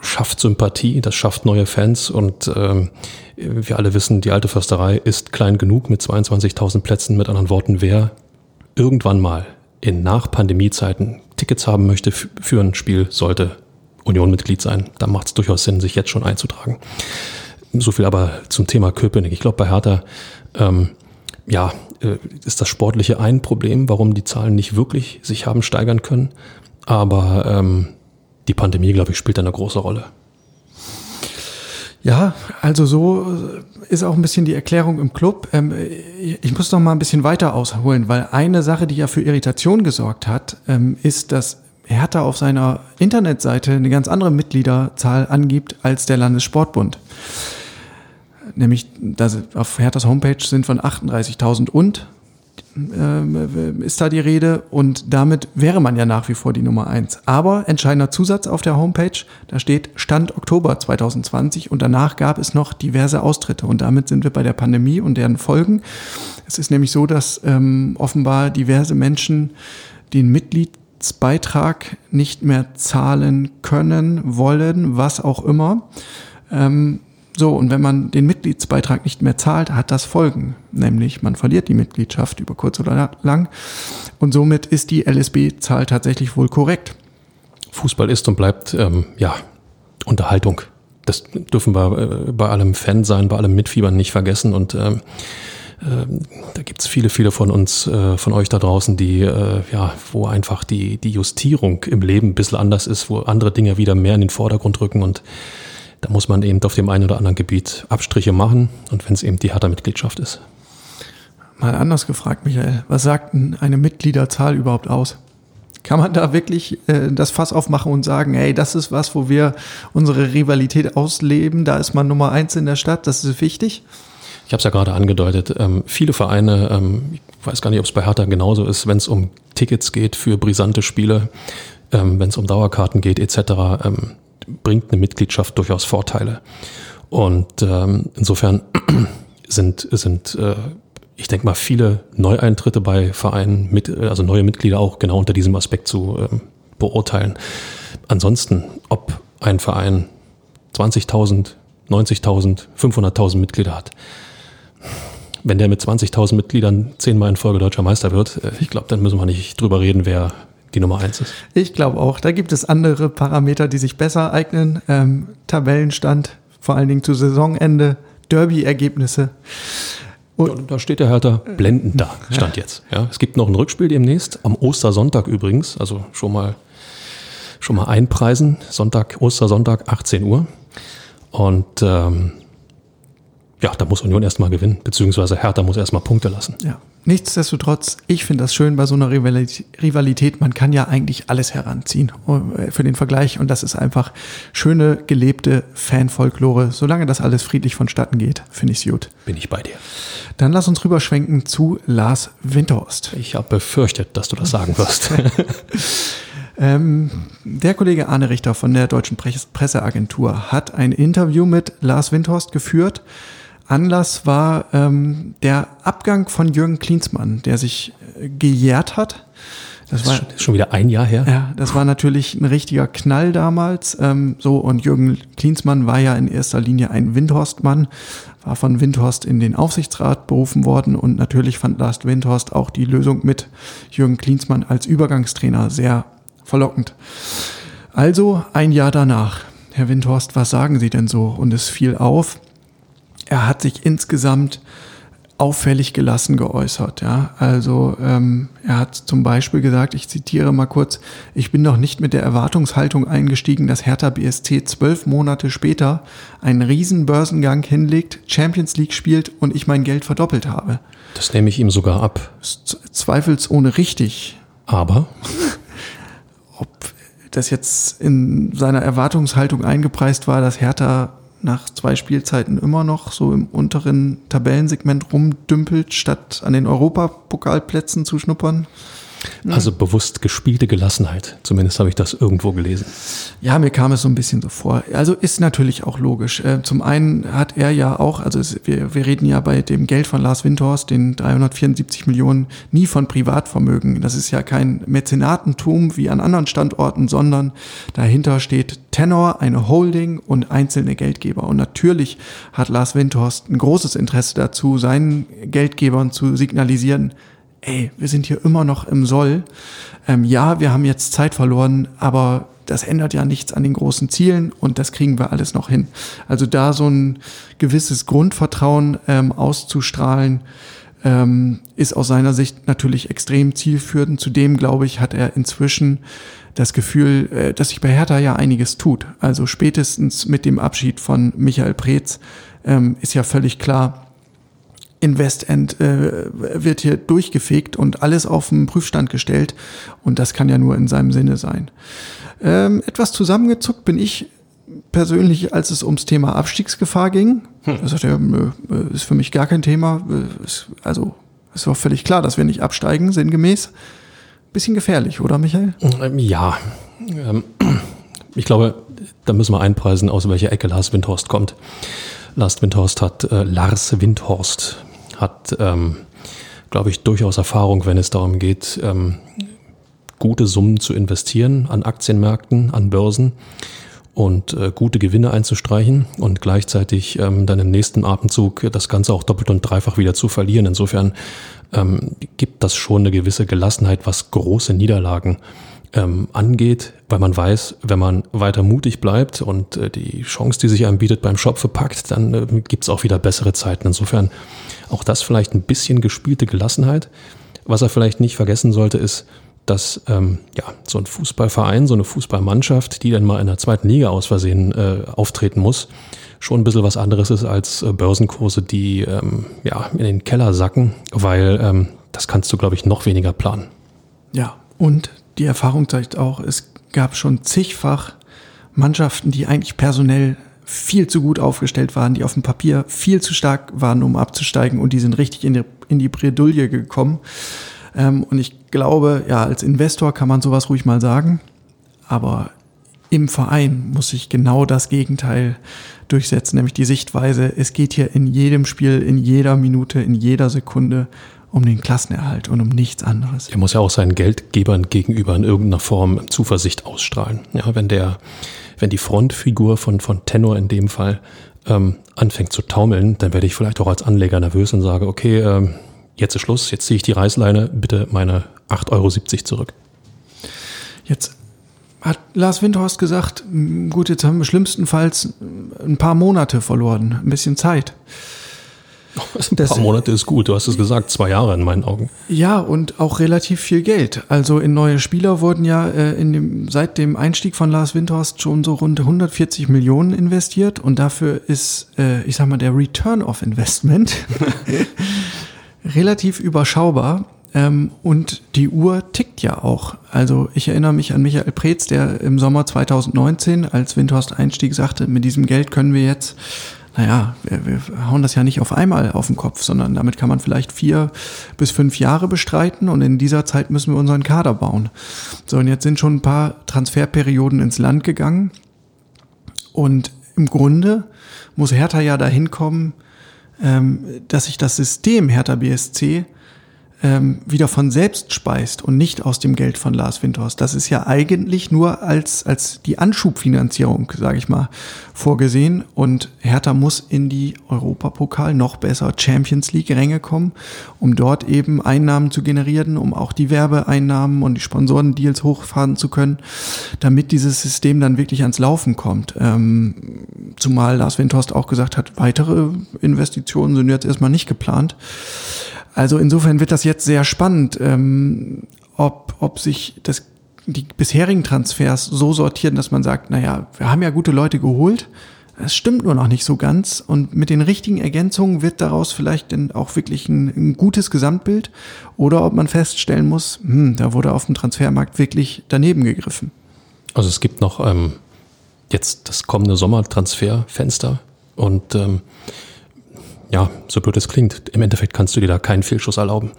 schafft Sympathie, das schafft neue Fans und ähm, wir alle wissen, die alte Försterei ist klein genug mit 22.000 Plätzen. Mit anderen Worten, wer irgendwann mal in Nach-Pandemie-Zeiten Tickets haben möchte für ein Spiel, sollte Union-Mitglied sein. Da macht es durchaus Sinn, sich jetzt schon einzutragen. So viel aber zum Thema Köpenick. Ich glaube, bei Hertha ähm, ja, äh, ist das Sportliche ein Problem, warum die Zahlen nicht wirklich sich haben steigern können. Aber ähm, die Pandemie, glaube ich, spielt eine große Rolle. Ja, also so ist auch ein bisschen die Erklärung im Club. Ähm, ich muss noch mal ein bisschen weiter ausholen, weil eine Sache, die ja für Irritation gesorgt hat, ähm, ist, dass Hertha auf seiner Internetseite eine ganz andere Mitgliederzahl angibt als der Landessportbund. Nämlich, auf Herthas Homepage sind von 38.000 und äh, ist da die Rede und damit wäre man ja nach wie vor die Nummer eins. Aber entscheidender Zusatz auf der Homepage, da steht Stand Oktober 2020 und danach gab es noch diverse Austritte und damit sind wir bei der Pandemie und deren Folgen. Es ist nämlich so, dass ähm, offenbar diverse Menschen den Mitgliedsbeitrag nicht mehr zahlen können, wollen, was auch immer. Ähm, so, und wenn man den Mitgliedsbeitrag nicht mehr zahlt, hat das Folgen. Nämlich, man verliert die Mitgliedschaft über kurz oder lang. Und somit ist die LSB-Zahl tatsächlich wohl korrekt. Fußball ist und bleibt, ähm, ja, Unterhaltung. Das dürfen wir äh, bei allem Fan sein, bei allem Mitfiebern nicht vergessen. Und ähm, äh, da gibt's viele, viele von uns, äh, von euch da draußen, die, äh, ja, wo einfach die, die Justierung im Leben ein bisschen anders ist, wo andere Dinge wieder mehr in den Vordergrund rücken und da muss man eben auf dem einen oder anderen Gebiet Abstriche machen und wenn es eben die Hertha-Mitgliedschaft ist. Mal anders gefragt, Michael, was sagt denn eine Mitgliederzahl überhaupt aus? Kann man da wirklich äh, das Fass aufmachen und sagen, hey, das ist was, wo wir unsere Rivalität ausleben, da ist man Nummer eins in der Stadt, das ist wichtig? Ich habe es ja gerade angedeutet, ähm, viele Vereine, ähm, ich weiß gar nicht, ob es bei Hertha genauso ist, wenn es um Tickets geht für brisante Spiele, ähm, wenn es um Dauerkarten geht etc., ähm, bringt eine Mitgliedschaft durchaus Vorteile. Und ähm, insofern sind, sind äh, ich denke mal, viele Neueintritte bei Vereinen, mit, also neue Mitglieder auch genau unter diesem Aspekt zu ähm, beurteilen. Ansonsten, ob ein Verein 20.000, 90.000, 500.000 Mitglieder hat, wenn der mit 20.000 Mitgliedern zehnmal in Folge deutscher Meister wird, äh, ich glaube, dann müssen wir nicht drüber reden, wer die Nummer eins ist. Ich glaube auch. Da gibt es andere Parameter, die sich besser eignen. Ähm, Tabellenstand, vor allen Dingen zu Saisonende, Derby-Ergebnisse. Ja, da steht der Hertha blendend da, stand ja. jetzt. Ja, es gibt noch ein Rückspiel demnächst, am Ostersonntag übrigens, also schon mal, schon mal einpreisen. Sonntag, Ostersonntag, 18 Uhr. Und ähm, ja, da muss Union erstmal gewinnen, beziehungsweise Hertha muss erstmal Punkte lassen. Ja. Nichtsdestotrotz, ich finde das schön bei so einer Rivalität. Man kann ja eigentlich alles heranziehen äh, für den Vergleich und das ist einfach schöne, gelebte Fanfolklore. Solange das alles friedlich vonstatten geht, finde ich es gut. Bin ich bei dir. Dann lass uns rüberschwenken zu Lars Winterhorst. Ich habe befürchtet, dass du das sagen wirst. ähm, der Kollege Arne Richter von der Deutschen Presseagentur hat ein Interview mit Lars Windhorst geführt Anlass war ähm, der Abgang von Jürgen Klinsmann, der sich äh, gejährt hat. Das, das war schon, schon wieder ein Jahr her. Ja, das war natürlich ein richtiger Knall damals. Ähm, so und Jürgen Klinsmann war ja in erster Linie ein Windhorst-Mann, war von Windhorst in den Aufsichtsrat berufen worden und natürlich fand Lars Windhorst auch die Lösung mit Jürgen Klinsmann als Übergangstrainer sehr verlockend. Also ein Jahr danach. Herr Windhorst, was sagen Sie denn so? Und es fiel auf, er hat sich insgesamt auffällig gelassen geäußert. Ja? Also ähm, er hat zum Beispiel gesagt, ich zitiere mal kurz, ich bin noch nicht mit der Erwartungshaltung eingestiegen, dass Hertha BSC zwölf Monate später einen riesen Börsengang hinlegt, Champions League spielt und ich mein Geld verdoppelt habe. Das nehme ich ihm sogar ab. Zweifelsohne richtig. Aber? Ob das jetzt in seiner Erwartungshaltung eingepreist war, dass Hertha nach zwei Spielzeiten immer noch so im unteren Tabellensegment rumdümpelt, statt an den Europapokalplätzen zu schnuppern? Also bewusst gespielte Gelassenheit. Zumindest habe ich das irgendwo gelesen. Ja, mir kam es so ein bisschen so vor. Also ist natürlich auch logisch. Äh, zum einen hat er ja auch, also es, wir, wir reden ja bei dem Geld von Lars Windhorst, den 374 Millionen, nie von Privatvermögen. Das ist ja kein Mäzenatentum wie an anderen Standorten, sondern dahinter steht Tenor, eine Holding und einzelne Geldgeber. Und natürlich hat Lars Windhorst ein großes Interesse dazu, seinen Geldgebern zu signalisieren, ey, wir sind hier immer noch im Soll. Ähm, ja, wir haben jetzt Zeit verloren, aber das ändert ja nichts an den großen Zielen und das kriegen wir alles noch hin. Also da so ein gewisses Grundvertrauen ähm, auszustrahlen, ähm, ist aus seiner Sicht natürlich extrem zielführend. Zudem, glaube ich, hat er inzwischen das Gefühl, äh, dass sich bei Hertha ja einiges tut. Also spätestens mit dem Abschied von Michael Preetz ähm, ist ja völlig klar, Investend äh, wird hier durchgefegt und alles auf den Prüfstand gestellt. Und das kann ja nur in seinem Sinne sein. Ähm, etwas zusammengezuckt bin ich persönlich, als es ums Thema Abstiegsgefahr ging. Hm. Da sagte er, äh, ist für mich gar kein Thema. Äh, ist, also ist auch völlig klar, dass wir nicht absteigen, sinngemäß. Bisschen gefährlich, oder Michael? Ähm, ja. Ähm, ich glaube, da müssen wir einpreisen, aus welcher Ecke Lars Windhorst kommt. Lars Windhorst hat äh, Lars Windhorst hat, ähm, glaube ich, durchaus Erfahrung, wenn es darum geht, ähm, gute Summen zu investieren an Aktienmärkten, an Börsen und äh, gute Gewinne einzustreichen und gleichzeitig ähm, dann im nächsten Atemzug das Ganze auch doppelt und dreifach wieder zu verlieren. Insofern ähm, gibt das schon eine gewisse Gelassenheit, was große Niederlagen ähm, angeht, weil man weiß, wenn man weiter mutig bleibt und äh, die Chance, die sich anbietet, beim Schopfe packt, dann äh, gibt es auch wieder bessere Zeiten. Insofern auch das vielleicht ein bisschen gespielte Gelassenheit. Was er vielleicht nicht vergessen sollte, ist, dass ähm, ja, so ein Fußballverein, so eine Fußballmannschaft, die dann mal in der zweiten Liga aus Versehen äh, auftreten muss, schon ein bisschen was anderes ist als äh, Börsenkurse, die ähm, ja, in den Keller sacken, weil ähm, das kannst du, glaube ich, noch weniger planen. Ja, und die Erfahrung zeigt auch, es gab schon zigfach Mannschaften, die eigentlich personell viel zu gut aufgestellt waren, die auf dem Papier viel zu stark waren, um abzusteigen und die sind richtig in die, in die Bredouille gekommen. Ähm, und ich glaube, ja, als Investor kann man sowas ruhig mal sagen, aber im Verein muss sich genau das Gegenteil durchsetzen, nämlich die Sichtweise, es geht hier in jedem Spiel, in jeder Minute, in jeder Sekunde um den Klassenerhalt und um nichts anderes. Er muss ja auch seinen Geldgebern gegenüber in irgendeiner Form Zuversicht ausstrahlen. Ja, wenn der wenn die Frontfigur von, von Tenor in dem Fall ähm, anfängt zu taumeln, dann werde ich vielleicht auch als Anleger nervös und sage, okay, ähm, jetzt ist Schluss, jetzt ziehe ich die Reißleine, bitte meine 8,70 Euro zurück. Jetzt hat Lars Windhorst gesagt, gut, jetzt haben wir schlimmstenfalls ein paar Monate verloren, ein bisschen Zeit. Ein paar Monate ist gut, du hast es gesagt, zwei Jahre in meinen Augen. Ja, und auch relativ viel Geld. Also in neue Spieler wurden ja äh, in dem, seit dem Einstieg von Lars Windhorst schon so rund 140 Millionen investiert und dafür ist, äh, ich sag mal, der Return of Investment relativ überschaubar. Ähm, und die Uhr tickt ja auch. Also ich erinnere mich an Michael Preetz, der im Sommer 2019, als Windhorst Einstieg sagte, mit diesem Geld können wir jetzt naja, wir, wir hauen das ja nicht auf einmal auf den Kopf, sondern damit kann man vielleicht vier bis fünf Jahre bestreiten und in dieser Zeit müssen wir unseren Kader bauen. So, und jetzt sind schon ein paar Transferperioden ins Land gegangen und im Grunde muss Hertha ja dahin kommen, ähm, dass sich das System Hertha BSC ähm, wieder von selbst speist und nicht aus dem Geld von Lars Windhorst. Das ist ja eigentlich nur als, als die Anschubfinanzierung, sage ich mal, vorgesehen. Und Hertha muss in die Europapokal noch besser Champions League-Ränge kommen, um dort eben Einnahmen zu generieren, um auch die Werbeeinnahmen und die Sponsorendeals hochfahren zu können, damit dieses System dann wirklich ans Laufen kommt. Ähm, zumal Lars Windhorst auch gesagt hat, weitere Investitionen sind jetzt erstmal nicht geplant. Also insofern wird das jetzt sehr spannend, ähm, ob, ob sich das, die bisherigen Transfers so sortieren, dass man sagt, naja, wir haben ja gute Leute geholt, es stimmt nur noch nicht so ganz und mit den richtigen Ergänzungen wird daraus vielleicht auch wirklich ein, ein, gutes Gesamtbild oder ob man feststellen muss, hm, da wurde auf dem Transfermarkt wirklich daneben gegriffen. Also es gibt noch ähm, jetzt das kommende Sommertransferfenster und ähm, ja, so blöd es klingt, im Endeffekt kannst du dir da keinen Fehlschuss erlauben.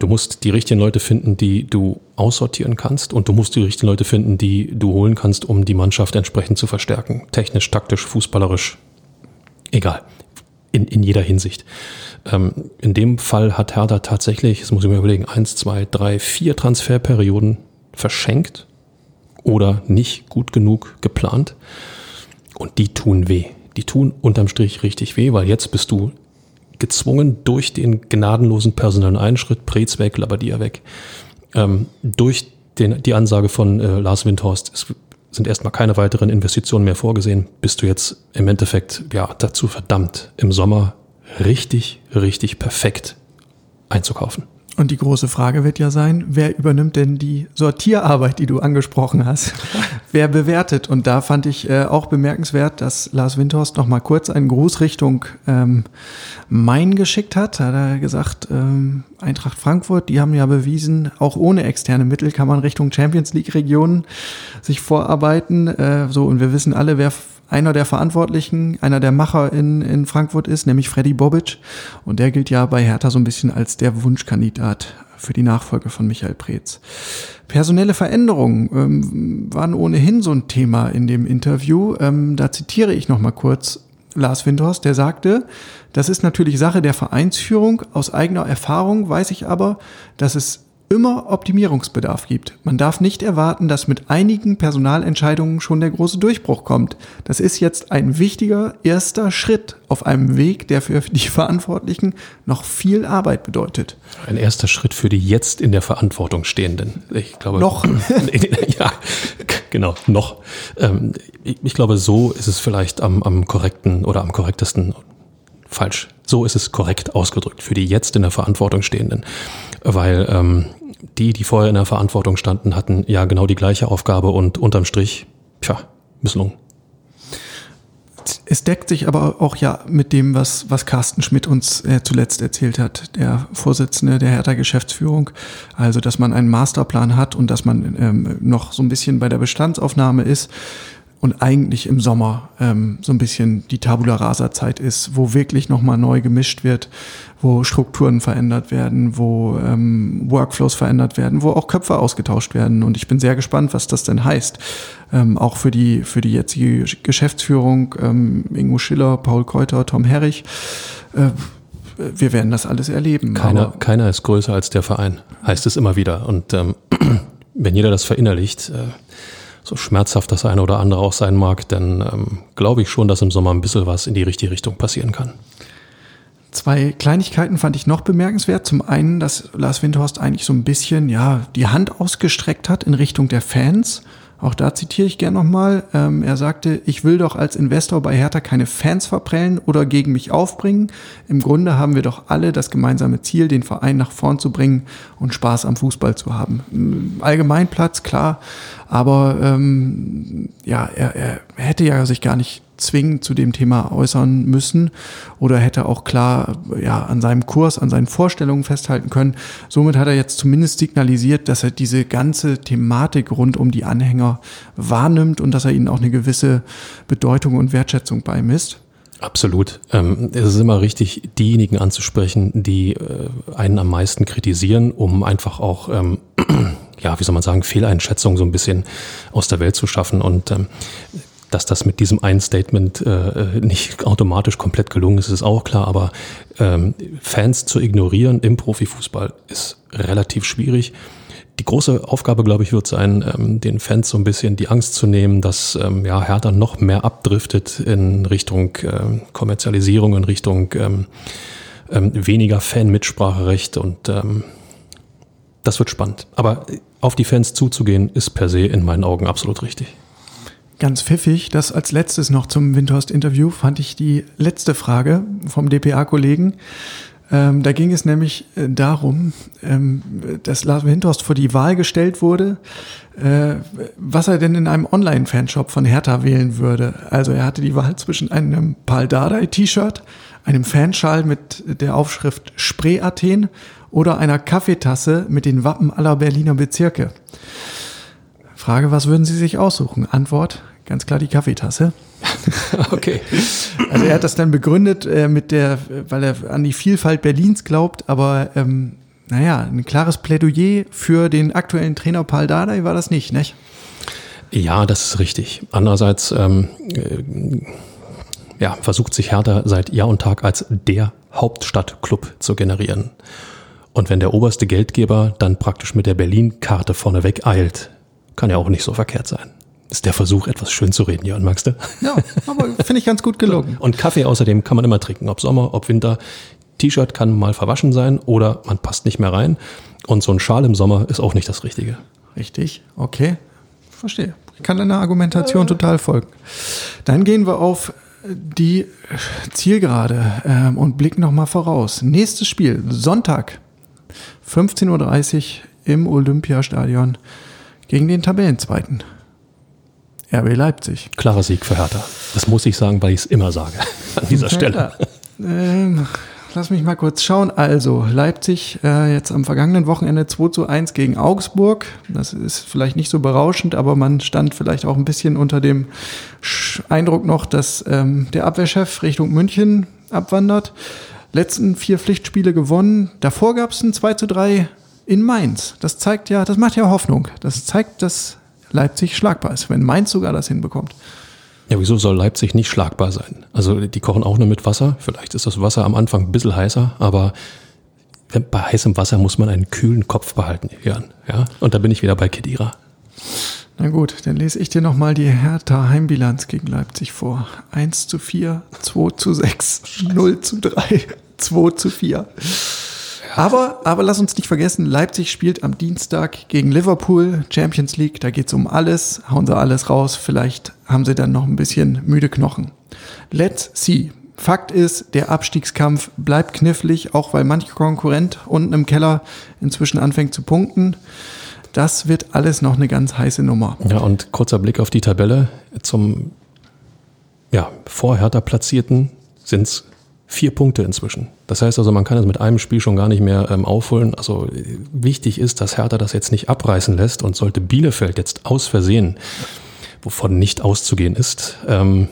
Du musst die richtigen Leute finden, die du aussortieren kannst und du musst die richtigen Leute finden, die du holen kannst, um die Mannschaft entsprechend zu verstärken. Technisch, taktisch, fußballerisch, egal. In, in jeder Hinsicht. Ähm, in dem Fall hat Hertha tatsächlich, das muss ich mir überlegen, eins, zwei, drei, vier Transferperioden verschenkt oder nicht gut genug geplant. Und die tun weh. Die tun unterm Strich richtig weh, weil jetzt bist du gezwungen durch den gnadenlosen personellen Einschritt, Preetz weg, Labadia weg, ähm, durch den, die Ansage von äh, Lars Windhorst, es sind erstmal keine weiteren Investitionen mehr vorgesehen, bist du jetzt im Endeffekt ja dazu verdammt, im Sommer richtig, richtig perfekt einzukaufen. Und die große Frage wird ja sein, wer übernimmt denn die Sortierarbeit, die du angesprochen hast? wer bewertet? Und da fand ich äh, auch bemerkenswert, dass Lars Windhorst noch mal kurz einen Gruß Richtung ähm, Main geschickt hat. Da hat er gesagt, ähm, Eintracht Frankfurt, die haben ja bewiesen, auch ohne externe Mittel kann man Richtung Champions League Regionen sich vorarbeiten. Äh, so, und wir wissen alle, wer einer der Verantwortlichen, einer der Macher in, in Frankfurt ist, nämlich Freddy Bobic. Und der gilt ja bei Hertha so ein bisschen als der Wunschkandidat für die Nachfolge von Michael Preetz. Personelle Veränderungen ähm, waren ohnehin so ein Thema in dem Interview. Ähm, da zitiere ich noch mal kurz Lars Windhorst, der sagte, das ist natürlich Sache der Vereinsführung. Aus eigener Erfahrung weiß ich aber, dass es immer Optimierungsbedarf gibt. Man darf nicht erwarten, dass mit einigen Personalentscheidungen schon der große Durchbruch kommt. Das ist jetzt ein wichtiger erster Schritt auf einem Weg, der für die Verantwortlichen noch viel Arbeit bedeutet. Ein erster Schritt für die jetzt in der Verantwortung Stehenden. Ich glaube. Noch. ja, genau, noch. Ähm, ich glaube, so ist es vielleicht am, am korrekten oder am korrektesten falsch. So ist es korrekt ausgedrückt für die jetzt in der Verantwortung Stehenden. Weil ähm, die, die vorher in der Verantwortung standen, hatten ja genau die gleiche Aufgabe und unterm Strich, tja, Misslungen. Es deckt sich aber auch ja mit dem, was, was Carsten Schmidt uns äh, zuletzt erzählt hat, der Vorsitzende der Hertha Geschäftsführung. Also, dass man einen Masterplan hat und dass man ähm, noch so ein bisschen bei der Bestandsaufnahme ist und eigentlich im Sommer ähm, so ein bisschen die Tabula Rasa Zeit ist, wo wirklich nochmal neu gemischt wird, wo Strukturen verändert werden, wo ähm, Workflows verändert werden, wo auch Köpfe ausgetauscht werden. Und ich bin sehr gespannt, was das denn heißt. Ähm, auch für die, für die jetzige Geschäftsführung, ähm, Ingo Schiller, Paul Keuter, Tom Herrich. Äh, wir werden das alles erleben. Keiner, keiner ist größer als der Verein, heißt es immer wieder. Und ähm, wenn jeder das verinnerlicht, äh, so schmerzhaft das eine oder andere auch sein mag, dann ähm, glaube ich schon, dass im Sommer ein bisschen was in die richtige Richtung passieren kann. Zwei Kleinigkeiten fand ich noch bemerkenswert. Zum einen, dass Lars Windhorst eigentlich so ein bisschen, ja, die Hand ausgestreckt hat in Richtung der Fans auch da zitiere ich gern nochmal. Ähm, er sagte, ich will doch als Investor bei Hertha keine Fans verprellen oder gegen mich aufbringen. Im Grunde haben wir doch alle das gemeinsame Ziel, den Verein nach vorn zu bringen und Spaß am Fußball zu haben. Allgemeinplatz, klar, aber ähm, ja, er, er hätte ja sich gar nicht zwingend zu dem Thema äußern müssen oder hätte auch klar ja, an seinem Kurs, an seinen Vorstellungen festhalten können. Somit hat er jetzt zumindest signalisiert, dass er diese ganze Thematik rund um die Anhänger wahrnimmt und dass er ihnen auch eine gewisse Bedeutung und Wertschätzung beimisst. Absolut. Ähm, es ist immer richtig, diejenigen anzusprechen, die äh, einen am meisten kritisieren, um einfach auch, ähm, ja, wie soll man sagen, Fehleinschätzungen so ein bisschen aus der Welt zu schaffen. Und ähm, dass das mit diesem einen Statement äh, nicht automatisch komplett gelungen ist, ist auch klar, aber ähm, Fans zu ignorieren im Profifußball ist relativ schwierig. Die große Aufgabe, glaube ich, wird sein, ähm, den Fans so ein bisschen die Angst zu nehmen, dass ähm, ja, Hertha noch mehr abdriftet in Richtung ähm, Kommerzialisierung, in Richtung ähm, ähm, weniger Fan-Mitspracherecht und ähm, das wird spannend. Aber auf die Fans zuzugehen, ist per se in meinen Augen absolut richtig. Ganz pfiffig, das als letztes noch zum Windhorst-Interview fand ich die letzte Frage vom DPA-Kollegen. Ähm, da ging es nämlich äh, darum, ähm, dass Lars Windhorst vor die Wahl gestellt wurde, äh, was er denn in einem Online-Fanshop von Hertha wählen würde. Also er hatte die Wahl zwischen einem Paul Dardai-T-Shirt, einem Fanschal mit der Aufschrift Spree Athen oder einer Kaffeetasse mit den Wappen aller Berliner Bezirke. Frage, was würden Sie sich aussuchen? Antwort, Ganz klar die Kaffeetasse. okay. Also er hat das dann begründet äh, mit der, weil er an die Vielfalt Berlins glaubt, aber ähm, naja, ein klares Plädoyer für den aktuellen Trainer Paul Dardai war das nicht, nicht? Ja, das ist richtig. Andererseits ähm, äh, ja, versucht sich Hertha seit Jahr und Tag als der Hauptstadtclub zu generieren. Und wenn der oberste Geldgeber dann praktisch mit der Berlin-Karte vorneweg eilt, kann ja auch nicht so verkehrt sein. Ist der Versuch, etwas schön zu reden, Jörn, magst du? Ja, aber finde ich ganz gut gelungen. Und Kaffee außerdem kann man immer trinken, ob Sommer, ob Winter. T-Shirt kann mal verwaschen sein oder man passt nicht mehr rein. Und so ein Schal im Sommer ist auch nicht das Richtige. Richtig, okay. Verstehe. Ich kann deiner Argumentation total folgen. Dann gehen wir auf die Zielgerade ähm, und blicken nochmal voraus. Nächstes Spiel, Sonntag, 15.30 Uhr im Olympiastadion gegen den Tabellenzweiten. RB Leipzig. Klarer Sieg für Hertha. Das muss ich sagen, weil ich es immer sage an dieser Stelle. Ähm, lass mich mal kurz schauen. Also, Leipzig äh, jetzt am vergangenen Wochenende 2 zu 1 gegen Augsburg. Das ist vielleicht nicht so berauschend, aber man stand vielleicht auch ein bisschen unter dem Eindruck noch, dass ähm, der Abwehrchef Richtung München abwandert. Letzten vier Pflichtspiele gewonnen. Davor gab es ein 2 zu 3 in Mainz. Das zeigt ja, das macht ja Hoffnung. Das zeigt, dass Leipzig schlagbar ist, wenn Mainz sogar das hinbekommt. Ja, wieso soll Leipzig nicht schlagbar sein? Also die kochen auch nur mit Wasser. Vielleicht ist das Wasser am Anfang ein bisschen heißer, aber bei heißem Wasser muss man einen kühlen Kopf behalten, Jörn. Ja? Und da bin ich wieder bei Kedira. Na gut, dann lese ich dir nochmal die Hertha Heimbilanz gegen Leipzig vor. 1 zu 4, 2 zu 6, 0 zu 3, 2 zu 4. Aber, aber lass uns nicht vergessen, Leipzig spielt am Dienstag gegen Liverpool, Champions League, da geht's um alles, hauen sie alles raus, vielleicht haben sie dann noch ein bisschen müde Knochen. Let's see. Fakt ist, der Abstiegskampf bleibt knifflig, auch weil manch Konkurrent unten im Keller inzwischen anfängt zu punkten. Das wird alles noch eine ganz heiße Nummer. Ja, und kurzer Blick auf die Tabelle. Zum ja, vor Hertha Platzierten sind es vier Punkte inzwischen. Das heißt also, man kann es mit einem Spiel schon gar nicht mehr ähm, aufholen. Also äh, wichtig ist, dass Hertha das jetzt nicht abreißen lässt und sollte Bielefeld jetzt aus Versehen, wovon nicht auszugehen ist, ähm,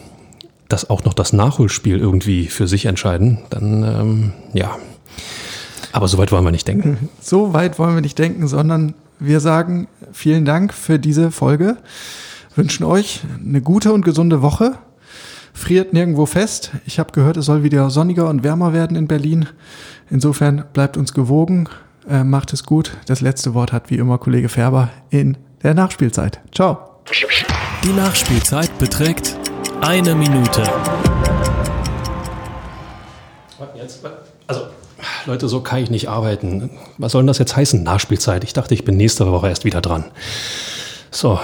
das auch noch das Nachholspiel irgendwie für sich entscheiden, dann ähm, ja. Aber so weit wollen wir nicht denken. So weit wollen wir nicht denken, sondern wir sagen vielen Dank für diese Folge, wünschen euch eine gute und gesunde Woche. Friert nirgendwo fest. Ich habe gehört, es soll wieder sonniger und wärmer werden in Berlin. Insofern bleibt uns gewogen, äh, macht es gut. Das letzte Wort hat wie immer Kollege Färber in der Nachspielzeit. Ciao. Die Nachspielzeit beträgt eine Minute. Also, Leute, so kann ich nicht arbeiten. Was soll denn das jetzt heißen, Nachspielzeit? Ich dachte, ich bin nächste Woche erst wieder dran. So,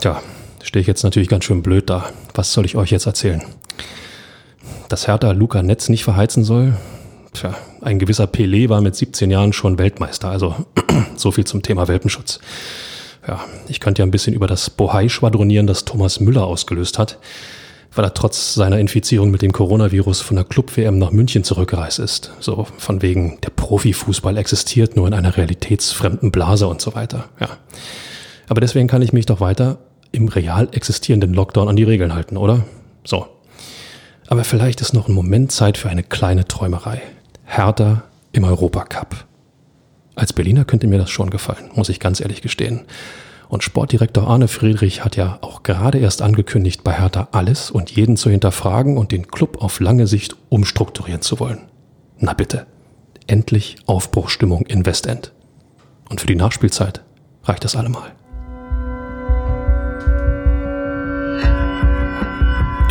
tja, stehe ich jetzt natürlich ganz schön blöd da. Was soll ich euch jetzt erzählen? Dass Hertha Luca Netz nicht verheizen soll? Tja, ein gewisser Pelé war mit 17 Jahren schon Weltmeister. Also, so viel zum Thema Welpenschutz. Ja, ich könnte ja ein bisschen über das Bohai schwadronieren, das Thomas Müller ausgelöst hat, weil er trotz seiner Infizierung mit dem Coronavirus von der Club-WM nach München zurückgereist ist. So von wegen, der Profifußball existiert nur in einer realitätsfremden Blase und so weiter. Ja. Aber deswegen kann ich mich doch weiter im real existierenden Lockdown an die Regeln halten, oder? So. Aber vielleicht ist noch ein Moment Zeit für eine kleine Träumerei. Hertha im Europacup. Als Berliner könnte mir das schon gefallen, muss ich ganz ehrlich gestehen. Und Sportdirektor Arne Friedrich hat ja auch gerade erst angekündigt, bei Hertha alles und jeden zu hinterfragen und den Club auf lange Sicht umstrukturieren zu wollen. Na bitte. Endlich Aufbruchstimmung in Westend. Und für die Nachspielzeit reicht das allemal.